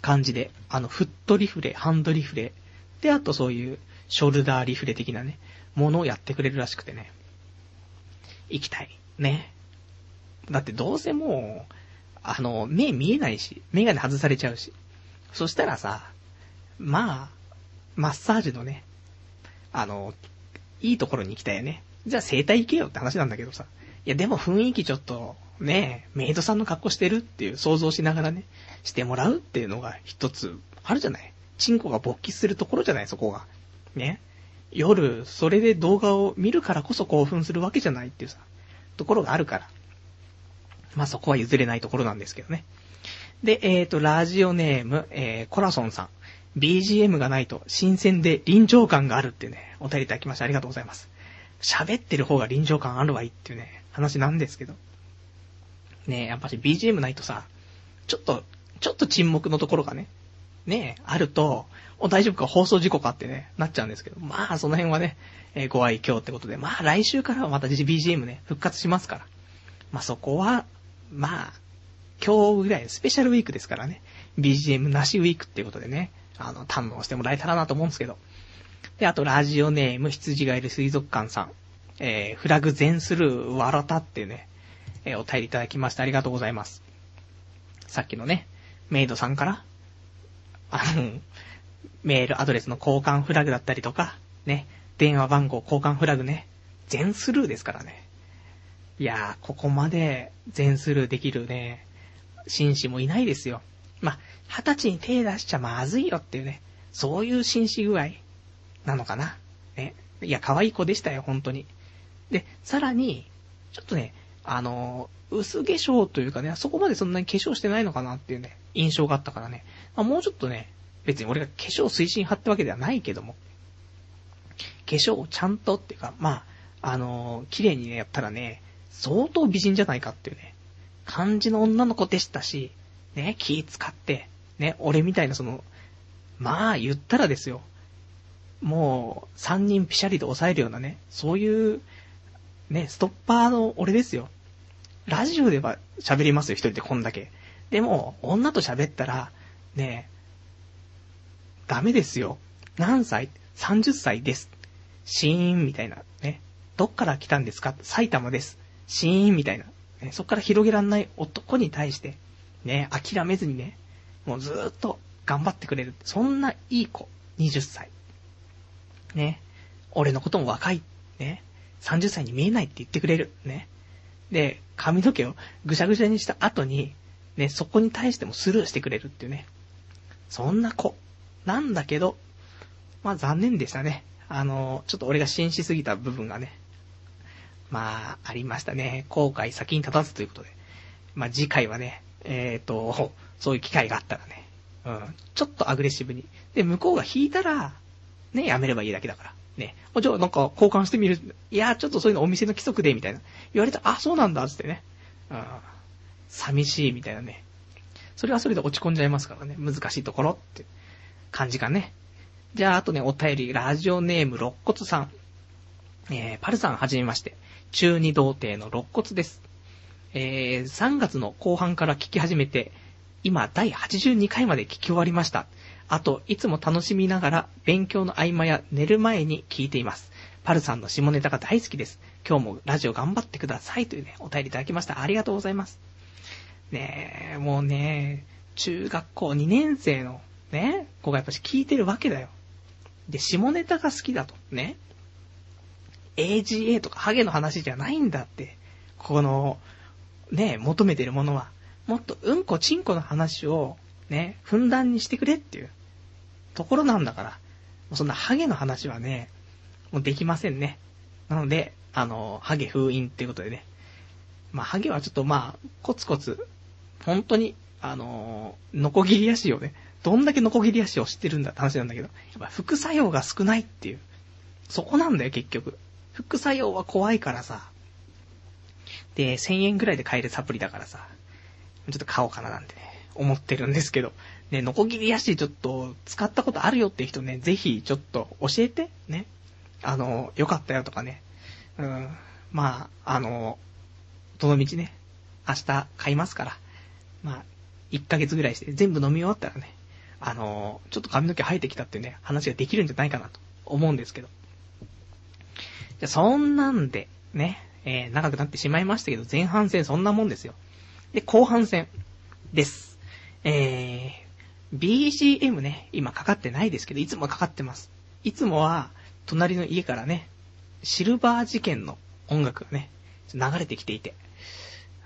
感じで、あの、フットリフレ、ハンドリフレ、で、あとそういうショルダーリフレ的なね、ものをやってくれるらしくてね。行きたい。ね。だってどうせもう、あの、目見えないし、メガネ外されちゃうし。そしたらさ、まあ、マッサージのね、あの、いいところに行きたいよね。じゃあ生体行けよって話なんだけどさ。いや、でも雰囲気ちょっと、ねメイドさんの格好してるっていう想像しながらね、してもらうっていうのが一つあるじゃない。チンコが勃起するところじゃない、そこが。ね。夜、それで動画を見るからこそ興奮するわけじゃないっていうさ、ところがあるから。まあ、そこは譲れないところなんですけどね。で、えっ、ー、と、ラジオネーム、えー、コラソンさん。BGM がないと新鮮で臨場感があるってね、お便りいただきましてありがとうございます。喋ってる方が臨場感あるわいっていうね、話なんですけど。ねやっぱし BGM ないとさ、ちょっと、ちょっと沈黙のところがね、ねあると、お、大丈夫か？放送事故か？ってね、なっちゃうんですけど、まあ、その辺はね、えー、ご愛嬌ってことで、まあ、来週からはまた BGM ね、復活しますから。まあ、そこは、まあ、今日ぐらいスペシャルウィークですからね、BGM なしウィークっていうことでね、あの、堪能してもらえたらなと思うんですけど。で、あと、ラジオネーム、羊がいる水族館さん。えー、フラグ全スルー、わらたってね、えー、お便りいただきましてありがとうございます。さっきのね、メイドさんから、あの、メールアドレスの交換フラグだったりとか、ね、電話番号交換フラグね、全スルーですからね。いやー、ここまで全スルーできるね、紳士もいないですよ。まあ、二十歳に手出しちゃまずいよっていうね、そういう紳士具合なのかな。ね。いや、可愛い子でしたよ、本当に。で、さらに、ちょっとね、あの薄化粧というかね、そこまでそんなに化粧してないのかなっていうね、印象があったからね。まあ、もうちょっとね、別に俺が化粧推進派ってわけではないけども、化粧をちゃんとっていうか、まあ、あの綺麗にね、やったらね、相当美人じゃないかっていうね、感じの女の子でしたし、ね、気使って、ね、俺みたいなその、まあ言ったらですよ。もう、三人ピシャリと抑えるようなね、そういう、ね、ストッパーの俺ですよ。ラジオでは喋りますよ、一人でこんだけ。でも、女と喋ったら、ねえ、ダメですよ。何歳 ?30 歳です。シーンみたいな、ね。どっから来たんですか？埼玉です。シーンみたいな。ね、そっから広げらんない男に対して、ね、諦めずにね、もうずーっと頑張ってくれる。そんないい子、20歳。ね。俺のことも若い。ね。30歳に見えないって言ってくれる。ね。で、髪の毛をぐしゃぐしゃにした後に、ね、そこに対してもスルーしてくれるっていうね。そんな子。なんだけど、まあ残念でしたね。あの、ちょっと俺が紳士すぎた部分がね、まあ、ありましたね。後悔先に立たずということで。まあ次回はね、えっ、ー、と、そういう機会があったらね、うん、ちょっとアグレッシブに。で、向こうが引いたら、ね、やめればいいだけだから。ね。じゃあなんか交換してみる。いや、ちょっとそういうのお店の規則で、みたいな。言われたらあ、そうなんだ、つってね。うん。寂しい、みたいなね。それはそれで落ち込んじゃいますからね。難しいところって感じがね。じゃあ、あとね、お便り、ラジオネーム、肋骨さん。えー、パルさんはじめまして。中二童貞の肋骨です。えー、3月の後半から聞き始めて、今第82回まで聞き終わりました。あと、いつも楽しみながら勉強の合間や寝る前に聞いています。パルさんの下ネタが大好きです。今日もラジオ頑張ってくださいというね、お便りいただきました。ありがとうございます。ねえ、もうね、中学校2年生のね、子がやっぱし聞いてるわけだよ。で、下ネタが好きだと。ね。AGA とかハゲの話じゃないんだって。この、ね、求めてるものは、もっとうんこちんこの話を、ね、ふんだんにしてくれっていうところなんだから、そんなハゲの話はね、もうできませんね。なので、あの、ハゲ封印っていうことでね。まあ、ハゲはちょっとまあ、コツコツ、本当に、あのノコギリ足をね、どんだけノコギリ足を知ってるんだって話なんだけど、やっぱ副作用が少ないっていう。そこなんだよ、結局。副作用は怖いからさ、で、1000円ぐらいで買えるサプリだからさ、ちょっと買おうかななんてね、思ってるんですけど、ね、ノコギリヤシちょっと使ったことあるよって人ね、ぜひちょっと教えて、ね。あの、よかったよとかね。うん、まあ、あの、どの道ね、明日買いますから、まあ、1ヶ月ぐらいして全部飲み終わったらね、あの、ちょっと髪の毛生えてきたっていうね、話ができるんじゃないかなと思うんですけど。じゃ、そんなんで、ね、えー、長くなってしまいましたけど、前半戦そんなもんですよ。で、後半戦です。えー、BGM ね、今かかってないですけど、いつもかかってます。いつもは、隣の家からね、シルバー事件の音楽がね、流れてきていて。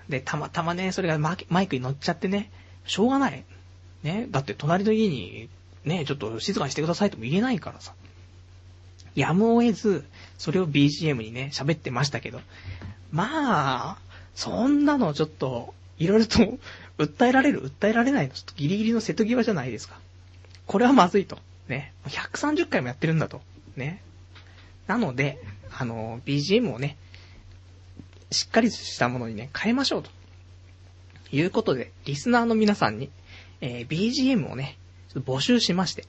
で、たまたまね、それがマイクに乗っちゃってね、しょうがない。ね、だって隣の家に、ね、ちょっと静かにしてくださいとも言えないからさ。やむを得ず、それを BGM にね、喋ってましたけど。まあ、そんなのちょっと、いろいろと、訴えられる、訴えられないの、ちょっとギリギリの瀬戸際じゃないですか。これはまずいと。ね。130回もやってるんだと。ね。なので、あの、BGM をね、しっかりしたものにね、変えましょうと。いうことで、リスナーの皆さんに、えー、BGM をね、ちょっと募集しまして。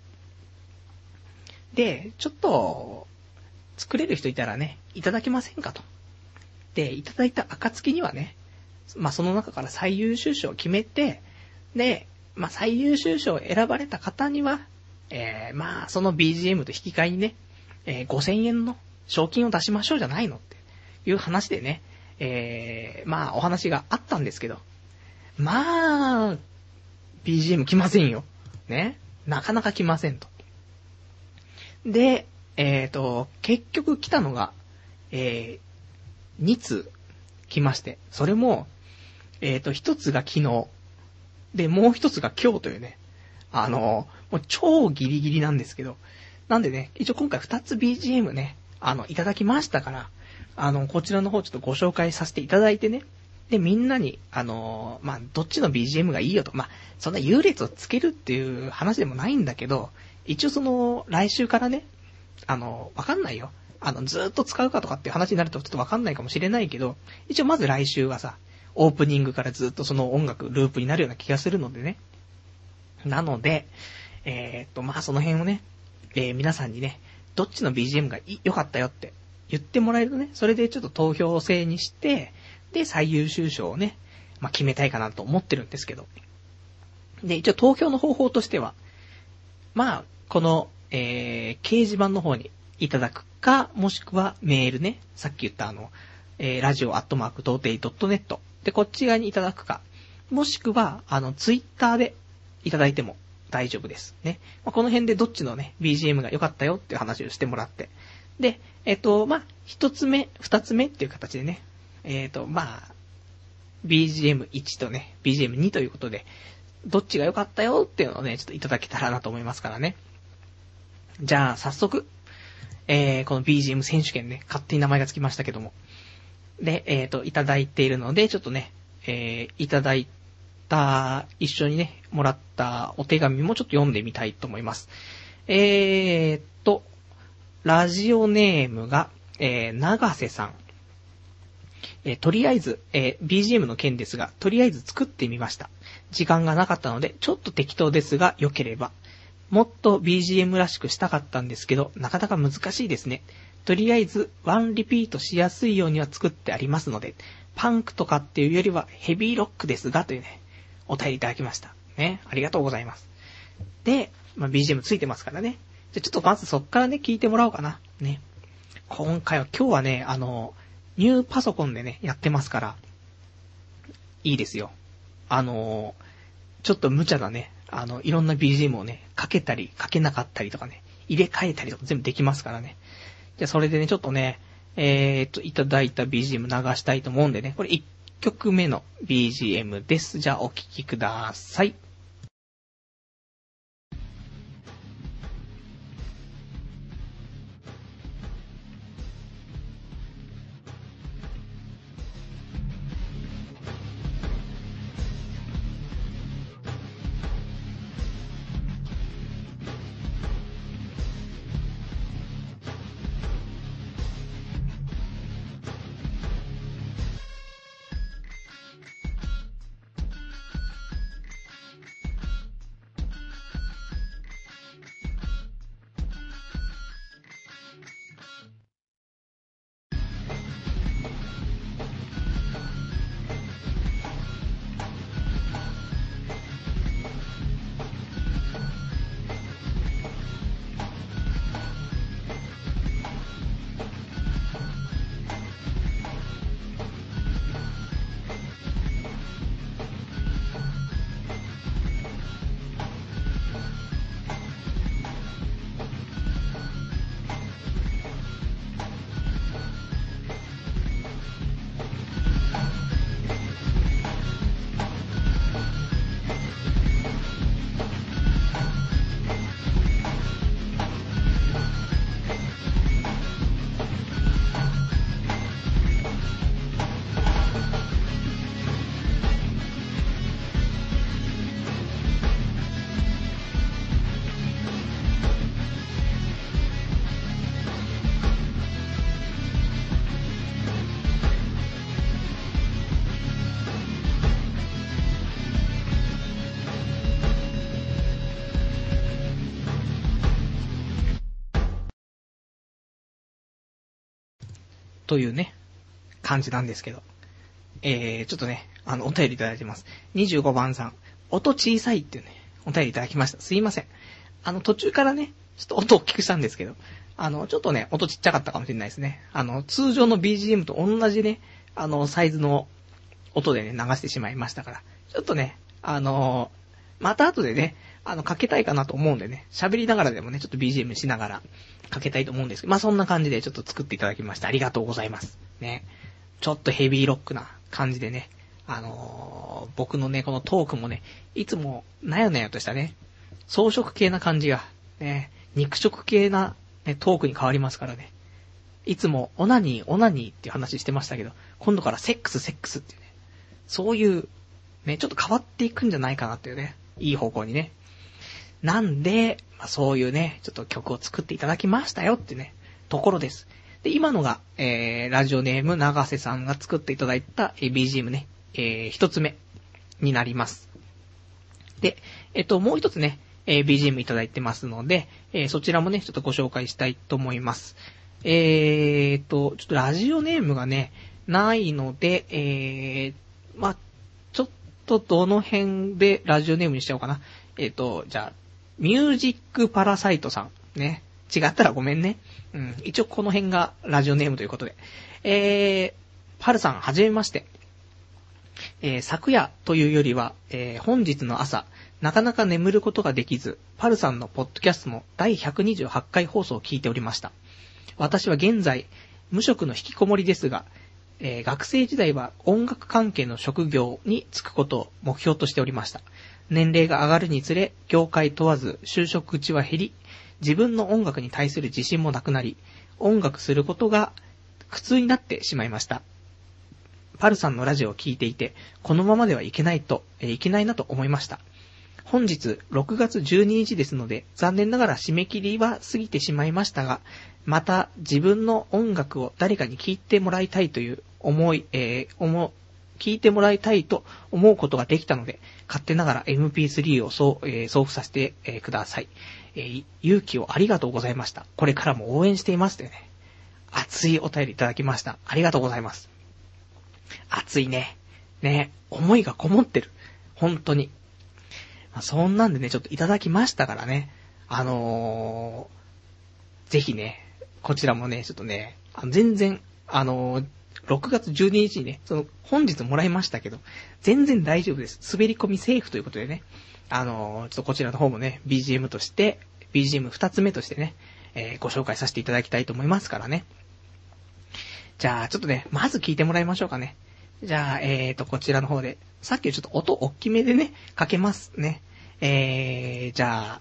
で、ちょっと、作れる人いたらね、いただけませんかと。で、いただいた暁にはね、まあ、その中から最優秀賞を決めて、で、まあ、最優秀賞を選ばれた方には、えー、まあ、その BGM と引き換えにね、えー、5000円の賞金を出しましょうじゃないのっていう話でね、えー、まあ、お話があったんですけど、まあ、BGM 来ませんよ。ね。なかなか来ませんと。で、えっ、ー、と、結局来たのが、えー、2通来まして、それも、えっ、ー、と、1つが昨日、で、もう1つが今日というね、あの、もう超ギリギリなんですけど、なんでね、一応今回2つ BGM ね、あの、いただきましたから、あの、こちらの方ちょっとご紹介させていただいてね、で、みんなに、あのまあ、どっちの BGM がいいよと、まあ、そんな優劣をつけるっていう話でもないんだけど、一応その、来週からね、あの、わかんないよ。あの、ずっと使うかとかっていう話になるとちょっとわかんないかもしれないけど、一応まず来週はさ、オープニングからずっとその音楽、ループになるような気がするのでね。なので、えー、っと、まあ、その辺をね、えー、皆さんにね、どっちの BGM が良かったよって言ってもらえるとね、それでちょっと投票制にして、で、最優秀賞をね、まあ、決めたいかなと思ってるんですけど。で、一応投票の方法としては、まあ、この、えー、掲示板の方にいただくか、もしくはメールね、さっき言ったあの、えー、ラジオアットマーク童貞 .net で、こっち側にいただくか、もしくは、あの、ツイッターでいただいても大丈夫です。ね。まあ、この辺でどっちのね、BGM が良かったよっていう話をしてもらって。で、えっ、と、まあ、一つ目、二つ目っていう形でね、えっ、と、まあ、BGM1 とね、BGM2 ということで、どっちが良かったよっていうのをね、ちょっといただけたらなと思いますからね。じゃあ、早速、えー、この BGM 選手権ね、勝手に名前がつきましたけども。で、えっ、ー、と、いただいているので、ちょっとね、えー、いただいた、一緒にね、もらったお手紙もちょっと読んでみたいと思います。えーと、ラジオネームが、えー、長瀬さん。えー、とりあえず、えー、BGM の件ですが、とりあえず作ってみました。時間がなかったので、ちょっと適当ですが、良ければ。もっと BGM らしくしたかったんですけど、なかなか難しいですね。とりあえず、ワンリピートしやすいようには作ってありますので、パンクとかっていうよりはヘビーロックですが、というね、お便りいただきました。ね、ありがとうございます。で、まあ、BGM ついてますからね。じゃ、ちょっとまずそっからね、聞いてもらおうかな。ね。今回は、今日はね、あの、ニューパソコンでね、やってますから、いいですよ。あのちょっと無茶なね、あの、いろんな BGM をね、かけたり、かけなかったりとかね、入れ替えたりとか全部できますからね。じゃ、それでね、ちょっとね、えー、っと、いただいた BGM 流したいと思うんでね、これ1曲目の BGM です。じゃあ、お聴きください。というね、感じなんですけど。えー、ちょっとね、あの、お便りいただいてます。25番さん、音小さいっていうね、お便りいただきました。すいません。あの、途中からね、ちょっと音大きくしたんですけど、あの、ちょっとね、音ちっちゃかったかもしれないですね。あの、通常の BGM と同じね、あの、サイズの音でね、流してしまいましたから、ちょっとね、あのまた後でね、あの、かけたいかなと思うんでね、喋りながらでもね、ちょっと BGM しながらかけたいと思うんですけど、まあそんな感じでちょっと作っていただきました。ありがとうございます。ね。ちょっとヘビーロックな感じでね、あのー、僕のね、このトークもね、いつもなやなやとしたね、装飾系な感じが、ね、肉食系な、ね、トークに変わりますからね。いつも、オナニー、オナニーっていう話してましたけど、今度からセックス、セックスっていうね、そういう、ね、ちょっと変わっていくんじゃないかなっていうね、いい方向にね、なんで、まあ、そういうね、ちょっと曲を作っていただきましたよってね、ところです。で、今のが、えー、ラジオネーム長瀬さんが作っていただいた、BGM ね、えー、一つ目になります。で、えっと、もう一つね、えー、BGM いただいてますので、えー、そちらもね、ちょっとご紹介したいと思います。えーと、ちょっとラジオネームがね、ないので、えー、まあ、ちょっとどの辺でラジオネームにしちゃおうかな。えっ、と、じゃあ、ミュージックパラサイトさん。ね。違ったらごめんね。うん。一応この辺がラジオネームということで。えー、パルさん、はじめまして。えー、昨夜というよりは、えー、本日の朝、なかなか眠ることができず、パルさんのポッドキャストの第128回放送を聞いておりました。私は現在、無職の引きこもりですが、えー、学生時代は音楽関係の職業に就くことを目標としておりました。年齢が上がるにつれ、業界問わず就職口は減り、自分の音楽に対する自信もなくなり、音楽することが苦痛になってしまいました。パルさんのラジオを聞いていて、このままではいけないと、えいけないなと思いました。本日6月12日ですので、残念ながら締め切りは過ぎてしまいましたが、また自分の音楽を誰かに聴いてもらいたいという思い、えー、思、聞いてもらいたいと思うことができたので、勝手ながら MP3 を送,、えー、送付させて、えー、ください、えー。勇気をありがとうございました。これからも応援していますってね。熱いお便りいただきました。ありがとうございます。熱いね。ね、思いがこもってる。本当に。まあ、そんなんでね、ちょっといただきましたからね。あのー、ぜひね、こちらもね、ちょっとね、全然、あのー、6月12日にね、その、本日もらいましたけど、全然大丈夫です。滑り込みセーフということでね、あのー、ちょっとこちらの方もね、BGM として、BGM2 つ目としてね、えー、ご紹介させていただきたいと思いますからね。じゃあ、ちょっとね、まず聞いてもらいましょうかね。じゃあ、えーと、こちらの方で、さっきちょっと音大きめでね、かけますね。えー、じゃあ、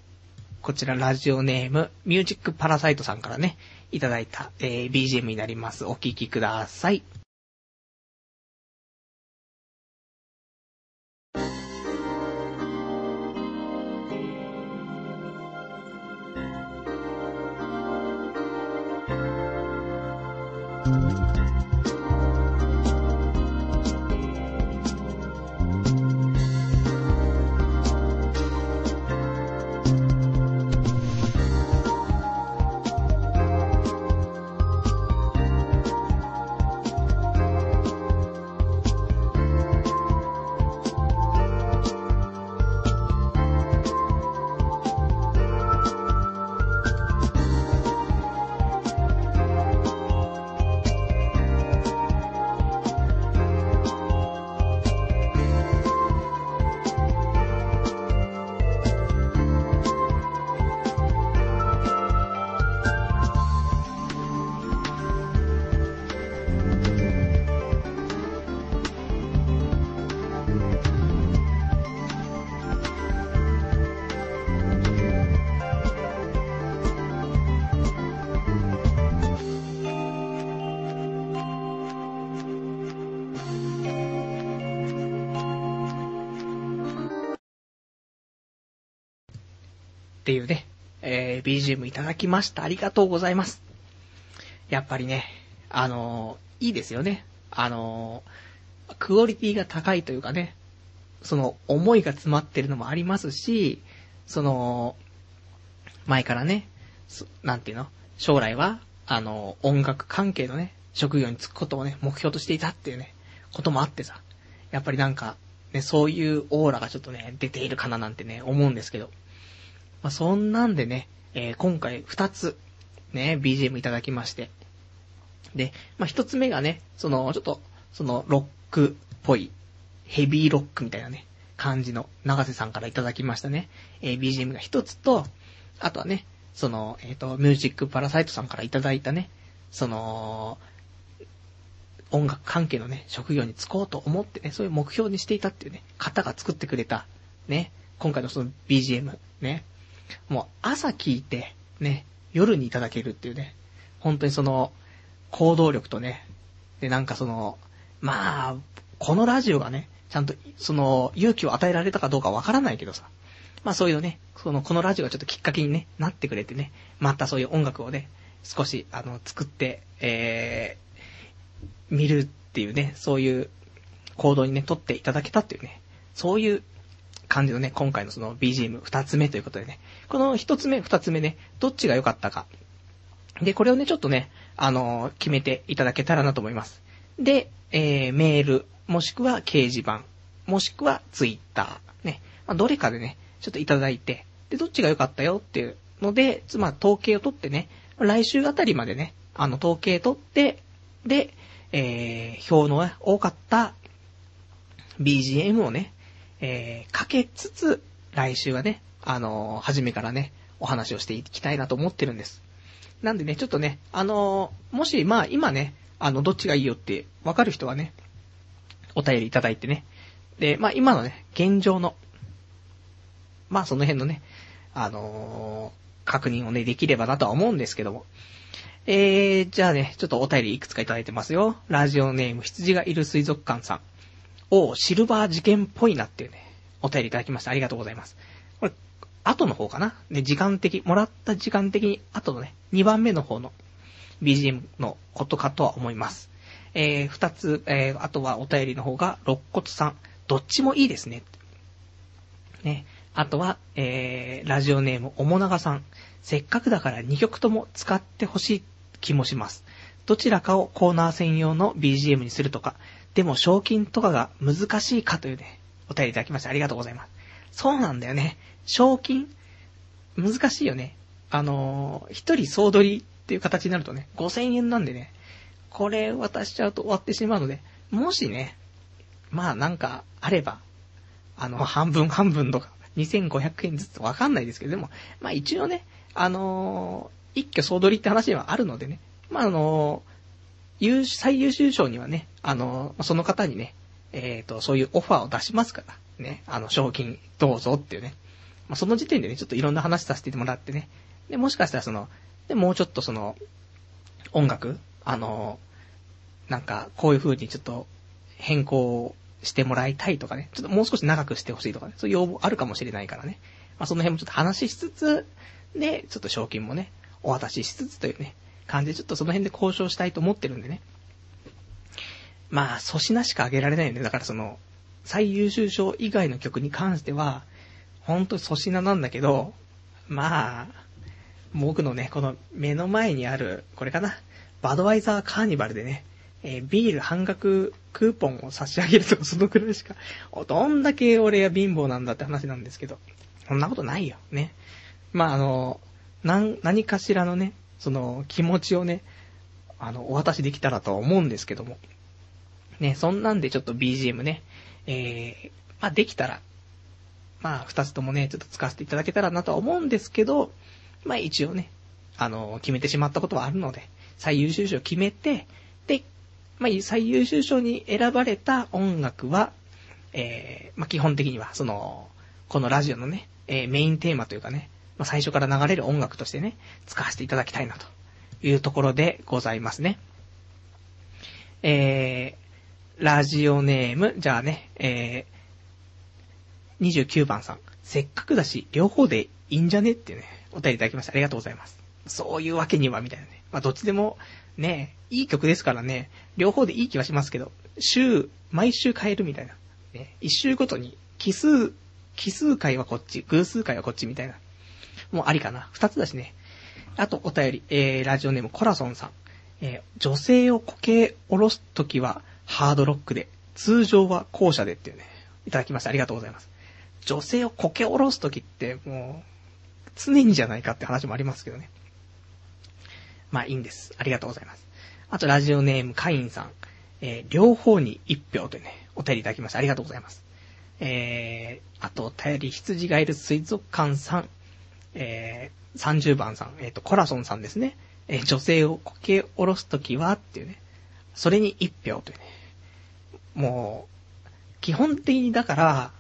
こちらラジオネーム、ミュージックパラサイトさんからね、いただいた、えー、BGM になります。お聴きください。BGM いただきました。ありがとうございます。やっぱりね、あのー、いいですよね。あのー、クオリティが高いというかね、その思いが詰まってるのもありますし、その、前からね、なんていうの？将来は、あの、音楽関係のね、職業に就くことをね、目標としていたっていうね、こともあってさ、やっぱりなんか、ね、そういうオーラがちょっとね、出ているかななんてね、思うんですけど。まあ、そんなんでね、えー、今回二つ、ね、BGM いただきまして。で、まあ、一つ目がね、その、ちょっと、その、ロックっぽい、ヘビーロックみたいなね、感じの、長瀬さんからいただきましたね、えー、BGM が一つと、あとはね、その、えっ、ー、と、ミュージックパラサイトさんからいただいたね、その、音楽関係のね、職業に就こうと思ってね、そういう目標にしていたっていうね、方が作ってくれた、ね、今回のその BGM、ね、もう朝聞いて、ね、夜にいただけるっていうね、本当にその、行動力とね、で、なんかその、まあ、このラジオがね、ちゃんと、その、勇気を与えられたかどうかわからないけどさ、まあそういうね、その、このラジオがちょっときっかけにね、なってくれてね、またそういう音楽をね、少し、あの、作って、えー、見るっていうね、そういう行動にね、取っていただけたっていうね、そういう感じのね、今回のその BGM 二つ目ということでね、この一つ目、二つ目ね、どっちが良かったか。で、これをね、ちょっとね、あのー、決めていただけたらなと思います。で、えー、メール、もしくは掲示板、もしくはツイッター、ね、まあ、どれかでね、ちょっといただいて、で、どっちが良かったよっていうので、つまり統計を取ってね、来週あたりまでね、あの、統計取って、で、えー、票の多かった BGM をね、えー、かけつつ、来週はね、あのー、初めからね、お話をしていきたいなと思ってるんです。なんでね、ちょっとね、あのー、もし、まあ、今ね、あの、どっちがいいよってわかる人はね、お便りいただいてね。で、まあ、今のね、現状の、まあ、その辺のね、あのー、確認をね、できればなとは思うんですけども。えー、じゃあね、ちょっとお便りいくつかいただいてますよ。ラジオネーム、羊がいる水族館さん。おシルバー事件っぽいなっていうね、お便りいただきました。ありがとうございます。これ、後の方かな？で、時間的、もらった時間的に後のね、2番目の方の BGM のことかとは思います。えー、二つ、えー、あとはお便りの方が、肋骨さん。どっちもいいですね。ね。あとは、えー、ラジオネーム、おもながさん。せっかくだから2曲とも使ってほしい気もします。どちらかをコーナー専用の BGM にするとか、でも賞金とかが難しいかというね、お便りいただきましてありがとうございます。そうなんだよね。賞金難しいよね。あのー、一人総取りっていう形になるとね、5000円なんでね、これ渡しちゃうと終わってしまうので、もしね、まあなんかあれば、あの、半分半分とか、2500円ずつわかんないですけど、でも、まあ一応ね、あのー、一挙総取りって話はあるのでね、まああのー優、最優秀賞にはね、あの、その方にね、えっ、ー、と、そういうオファーを出しますから、ね、あの、賞金どうぞっていうね。まあ、その時点でね、ちょっといろんな話させてもらってね。で、もしかしたらその、で、もうちょっとその、音楽あの、なんか、こういう風にちょっと変更してもらいたいとかね。ちょっともう少し長くしてほしいとかね。そういう要望あるかもしれないからね。まあ、その辺もちょっと話しつつ、で、ちょっと賞金もね、お渡ししつつというね、感じで、ちょっとその辺で交渉したいと思ってるんでね。まあ、粗品しかあげられないよね。だからその、最優秀賞以外の曲に関しては、ほんと粗品なんだけど、まあ、僕のね、この目の前にある、これかな、バドワイザーカーニバルでね、えー、ビール半額クーポンを差し上げるとかそのくらいしか、どんだけ俺が貧乏なんだって話なんですけど、そんなことないよ、ね。まああの、何かしらのね、その気持ちをね、あの、お渡しできたらとは思うんですけども。ね、そんなんでちょっと BGM ね、えー、まあできたら、まあ二つともね、ちょっと使わせていただけたらなとは思うんですけど、まあ一応ね、あの、決めてしまったことはあるので、最優秀賞決めて、で、まあ最優秀賞に選ばれた音楽は、えー、まあ基本的には、その、このラジオのね、えー、メインテーマというかね、まあ、最初から流れる音楽としてね、使わせていただきたいなというところでございますね。えー、ラジオネーム、じゃあね、えー、29番さん。せっかくだし、両方でいいんじゃね？ってね、お便りいただきました。ありがとうございます。そういうわけには、みたいなね。まあ、どっちでも、ね、いい曲ですからね、両方でいい気はしますけど、週、毎週変えるみたいな。ね、一週ごとに、奇数、奇数回はこっち、偶数回はこっちみたいな。もうありかな。二つだしね。あと、お便り、えー、ラジオネームコラソンさん。えー女性をこけ下ろすときはハードロックで、通常は後者でっていうね、いただきました。ありがとうございます。女性をこけ下ろすときってもう、常にじゃないかって話もありますけどね。まあいいんです。ありがとうございます。あとラジオネームカインさん。えー両方に一票というね、お便りいただきました。ありがとうございます。えー、あと、お便り羊がいる水族館さん。えー、30番さん。えっ、と、コラソンさんですね。えー女性をこけ下ろすときはっていうね。それに一票というね。もう、基本的にだから、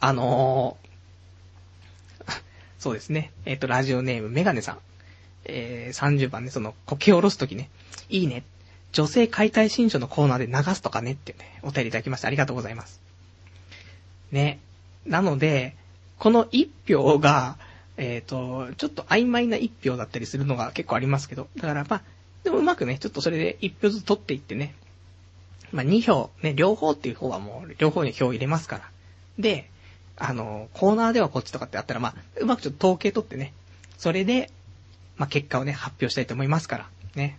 あのー そうですね。えっ、と、ラジオネームメガネさん。え、30番ね、その、こけ下ろすときね。いいね。女性解体新書のコーナーで流すとかねっていうね、お便りいただきましてありがとうございます。ね。なので、この一票が、えっ、と、ちょっと曖昧な一票だったりするのが結構ありますけど、だからまあ、でもうまくね、ちょっとそれで一票ずつ取っていってね、まあ二票、ね、両方っていう方はもう両方に票を入れますから。で、あの、コーナーではこっちとかってあったらまあ、うまくちょっと統計取ってね、それで、まあ結果をね、発表したいと思いますから、ね。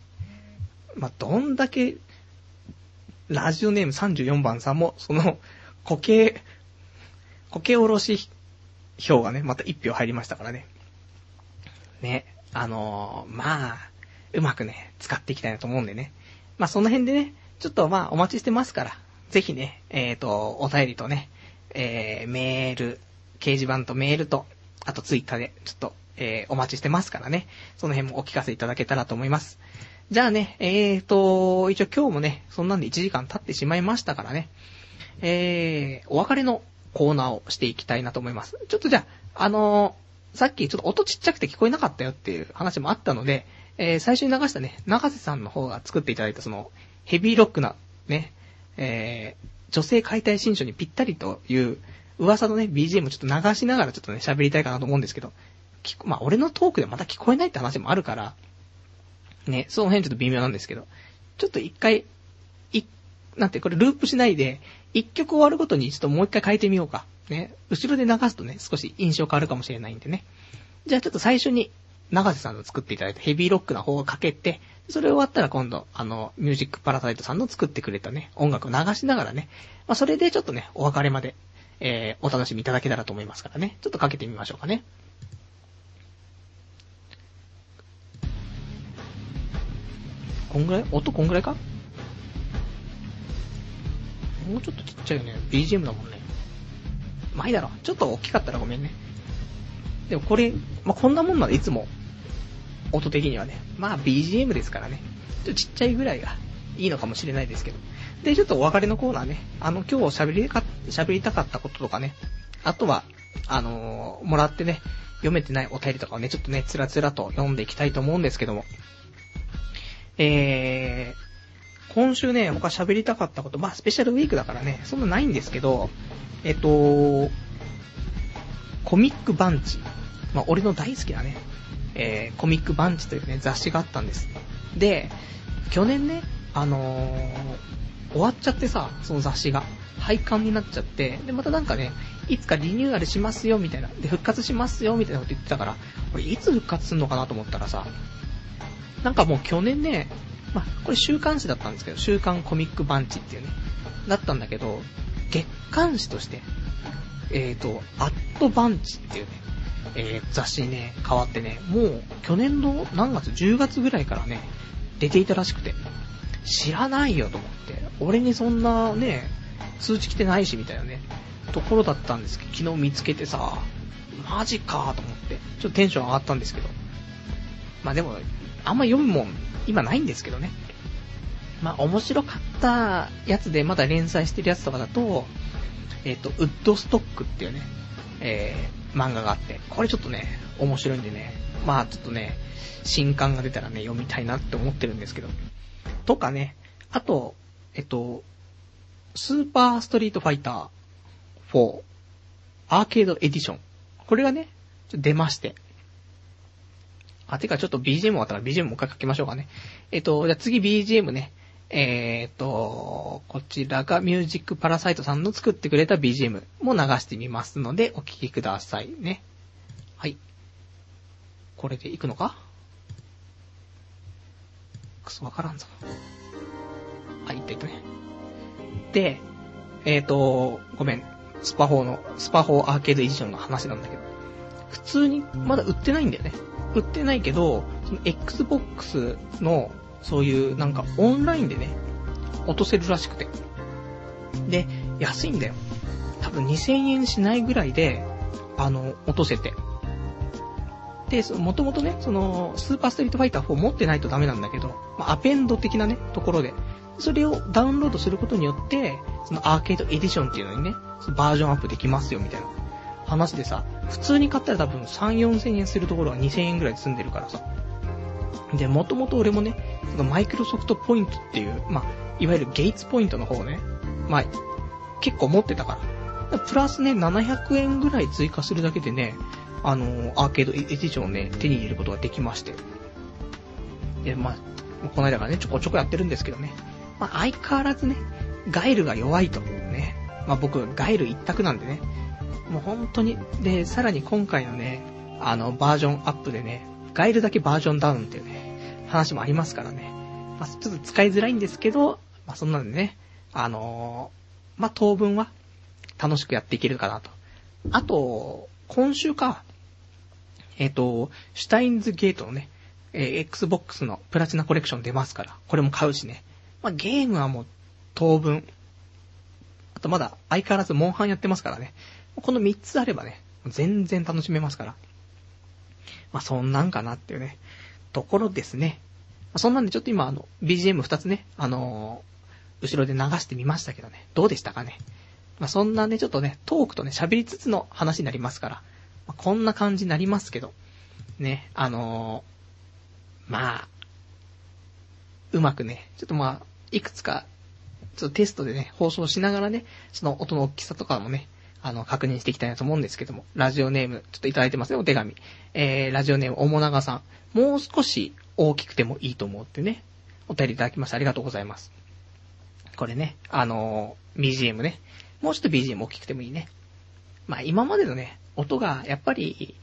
まあ、どんだけ、ラジオネーム34番さんも、その、固形、固形おろし票がね、また1票入りましたからね。ね、あのーまあ、うまくね、使っていきたいなと思うんでね。まあ、その辺でね、ちょっとまあ、お待ちしてますから、ぜひね、えっ、と、お便りとね、えー、メール、掲示板とメールと、あとツイッターで、ちょっと、えー、お待ちしてますからね。その辺もお聞かせいただけたらと思います。じゃあね、えーと、一応今日もね、そんなんで1時間経ってしまいましたからね、えー、お別れのコーナーをしていきたいなと思います。ちょっとじゃあ、あのーさっきちょっと音ちっちゃくて聞こえなかったよっていう話もあったので、えー、最初に流したね、長瀬さんの方が作っていただいたその、ヘビーロックな、ね、えー、女性解体新書にぴったりという噂のね、BGM をちょっと流しながらちょっとね、喋りたいかなと思うんですけど、まあ、俺のトークでまた聞こえないって話もあるから、ね、その辺ちょっと微妙なんですけど、ちょっと一回、い、なんて、これループしないで、一曲終わるごとにちょっともう一回変えてみようか。ね、後ろで流すとね、少し印象変わるかもしれないんでね。じゃあちょっと最初に、長瀬さんの作っていただいたヘビーロックな方をかけて、それ終わったら今度、あの、ミュージックパラサイトさんの作ってくれたね、音楽を流しながらね、まあそれでちょっとね、お別れまで、えー、お楽しみいただけたらと思いますからね。ちょっとかけてみましょうかね。こんぐらい？音こんぐらいか？もうちょっとちっちゃいよね。BGM だもんね。まあいいだろ。ちょっと大きかったらごめんね。でもこれ、まあこんなもんなんでいつも、音的にはね。まあ BGM ですからね。ちょっとちっちゃいぐらいがいいのかもしれないですけど。で、ちょっとお別れのコーナーね。あの、今日喋りか、喋りたかったこととかね。あとは、あのーもらってね、読めてないお便りとかをね、ちょっとね、つらつらと読んでいきたいと思うんですけども。えー、今週ね、他喋りたかったこと、まあ、スペシャルウィークだからね、そんなないんですけど、えっと、コミックバンチ。まあ、俺の大好きなね、えー、コミックバンチというね、雑誌があったんです。で、去年ね、あのー終わっちゃってさ、その雑誌が。廃刊になっちゃって、で、またなんかね、いつかリニューアルしますよ、みたいな。で、復活しますよ、みたいなこと言ってたから、俺いつ復活すんのかなと思ったらさ、なんかもう去年ね、まあ、これ週刊誌だったんですけど、週刊コミックバンチっていうね、だったんだけど、月刊誌として、えっ、と、アットバンチっていうね、えー雑誌にね、変わってね、もう去年の何月 ?10 月ぐらいからね、出ていたらしくて、知らないよと思って、俺にそんなね、通知来てないしみたいなね、ところだったんですけど、昨日見つけてさ、マジかと思って、ちょっとテンション上がったんですけど、まあでも、あんま読むもん、今ないんですけどね。まあ面白かったやつでまだ連載してるやつとかだと、えっ、と、ウッドストックっていうね、えー、漫画があって、これちょっとね、面白いんでね、まあちょっとね、新刊が出たらね、読みたいなって思ってるんですけど。とかね、あと、えっと、スーパーストリートファイター4アーケードエディション。これがね、出まして。あ、てかちょっと BGM 終わったら BGM もう一回かけましょうかね。えっと、じゃあ次 BGM ね。えーっと、こちらがミュージックパラサイトさんの作ってくれた BGM も流してみますので、お聴きくださいね。はい。これでいくのか？クスわからんぞ。あ、いったいったね。で、えっ、と、ごめん。スパ4の、スパ4アーケードエディションの話なんだけど、普通にまだ売ってないんだよね。売ってないけど、その Xbox の、そういうなんかオンラインでね、落とせるらしくて。で、安いんだよ。多分2000円しないぐらいで、あの、落とせて。で、もともとね、その、スーパーストリートファイター4持ってないとダメなんだけど、まあ、アペンド的なね、ところで、それをダウンロードすることによって、そのアーケードエディションっていうのにね、バージョンアップできますよ、みたいな話でさ、普通に買ったら多分3、4千円するところは2000円ぐらいで済んでるからさ。で、もともと俺もね、そのマイクロソフトポイントっていう、まあ、いわゆるゲイツポイントの方ね、まあ、結構持ってたから。プラスね、700円ぐらい追加するだけでね、あのー、アーケードエディションをね、手に入れることができまして。で、まあ、この間からね、ちょこちょこやってるんですけどね。まあ、相変わらずね、ガイルが弱いと。ね。まあ、僕、ガイル一択なんでね。もう本当に、で、さらに今回のね、あの、バージョンアップでね、ガイルだけバージョンダウンっていうね、話もありますからね。まあ、ちょっと使いづらいんですけど、まあ、そんなんでね、あのー、まあ、当分は、楽しくやっていけるかなと。あと、今週か、えっ、ー、と、シュタインズゲートのね、えー、Xbox のプラチナコレクション出ますから、これも買うしね。まあ、ゲームはもう、当分。あとまだ相変わらずモンハンやってますからね。この3つあればね、全然楽しめますから。まあ、そんなんかなっていうね、ところですね。ま、そんなんでちょっと今あの、BGM2 つね、あのー、後ろで流してみましたけどね、どうでしたかね。まあ、そんなね、ちょっとね、トークとね、喋りつつの話になりますから、まあ、こんな感じになりますけど、ね、あのー、まあ、うまくね、ちょっとまあ、いくつか、ちょっとテストでね、放送しながらね、その音の大きさとかもね、あの、確認していきたいなと思うんですけども、ラジオネーム、ちょっといただいてますね、お手紙。えー、ラジオネーム、おもながさん。もう少し大きくてもいいと思ってね、お便りいただきました。ありがとうございます。これね、あのー、BGM ね。もうちょっと BGM 大きくてもいいね。まあ今までのね、音が、やっぱり、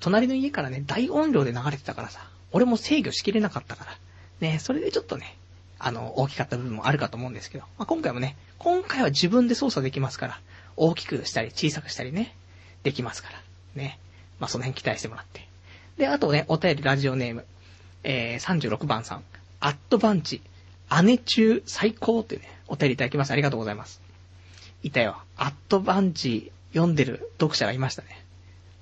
隣の家からね、大音量で流れてたからさ、俺も制御しきれなかったから、ね、それでちょっとね、あの、大きかった部分もあるかと思うんですけど、まあ、今回もね、今回は自分で操作できますから、大きくしたり小さくしたりね、できますから、ね。まあ、その辺期待してもらって。で、あとね、お便りラジオネーム、えー、36番さん、アットバンチ、姉中最高ってね、お便りいただきました。ありがとうございます。いたよ。アットバンチ読んでる読者がいましたね。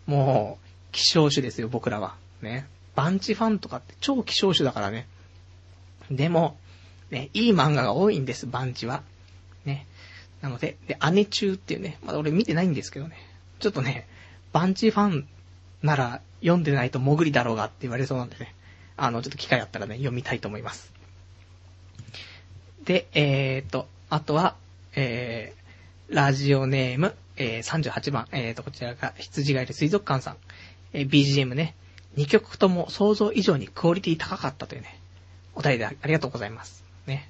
もう、希少種ですよ、僕らは。ね。バンチファンとかって超希少種だからね。でも、ね、いい漫画が多いんです、バンチは。なので、で、姉中っていうね、まだ俺見てないんですけどね。ちょっとね、バンチファンなら読んでないと潜りだろうがって言われそうなんでね。あの、ちょっと機会あったらね、読みたいと思います。で、えーと、あとは、えー、ラジオネーム、えー、38番、えーと、こちらが羊がいる水族館さん。えー、BGM ね、2曲とも想像以上にクオリティ高かったというね、お便りでありがとうございます。ね。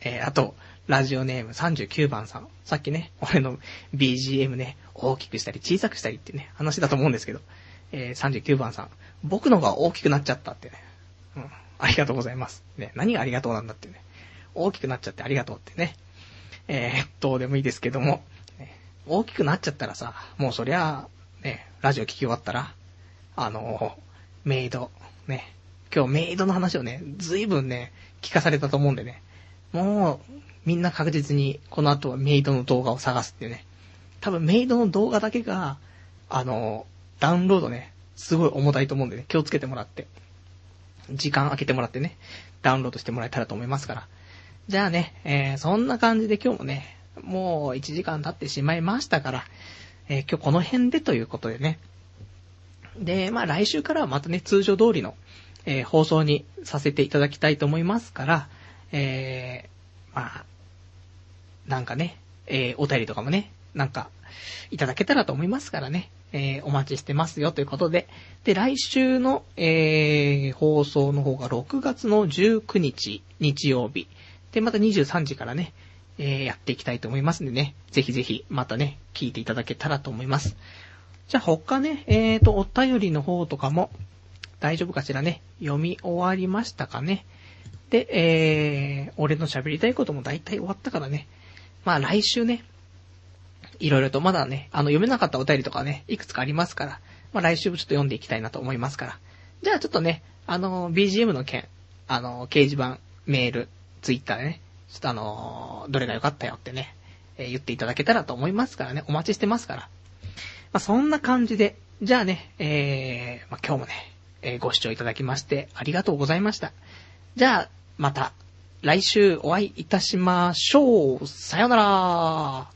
えー、あと、ラジオネーム39番さん。さっきね、俺の BGM ね、大きくしたり小さくしたりってね、話だと思うんですけど、えー、39番さん。僕のが大きくなっちゃったってね。うん。ありがとうございます。ね、何がありがとうなんだってね。大きくなっちゃってありがとうってね。えー、っと、でもいいですけども、ね、大きくなっちゃったらさ、もうそりゃ、ね、ラジオ聞き終わったら、あのメイド、ね、今日メイドの話をね、ずいぶんね、聞かされたと思うんでね。もう、みんな確実にこの後はメイドの動画を探すっていうね。多分メイドの動画だけが、あの、ダウンロードね、すごい重たいと思うんでね、気をつけてもらって。時間空けてもらってね、ダウンロードしてもらえたらと思いますから。じゃあね、えー、そんな感じで今日もね、もう1時間経ってしまいましたから、えー、今日この辺でということでね。で、まあ来週からはまたね、通常通りの、えー、放送にさせていただきたいと思いますから、えー、まあ、なんかね、えー、お便りとかもね、なんか、いただけたらと思いますからね、えー、お待ちしてますよということで、で、来週の、えー、放送の方が6月の19日、日曜日、で、また23時からね、えー、やっていきたいと思いますんでね、ぜひぜひ、またね、聞いていただけたらと思います。じゃあ他ね、えーと、お便りの方とかも、大丈夫かしらね。読み終わりましたかね。で、えー、俺の喋りたいことも大体終わったからね。まあ来週ね、いろいろとまだね、あの読めなかったお便りとかね、いくつかありますから、まあ来週もちょっと読んでいきたいなと思いますから。じゃあちょっとね、あの、BGM の件、あの、掲示板、メール、ツイッターでね、ちょっとあの、どれが良かったよってね、えー、言っていただけたらと思いますからね、お待ちしてますから。まあそんな感じで、じゃあね、えー、まあ今日もね、えー、ご視聴いただきましてありがとうございました。じゃあ、また、来週お会いいたしましょう。さよなら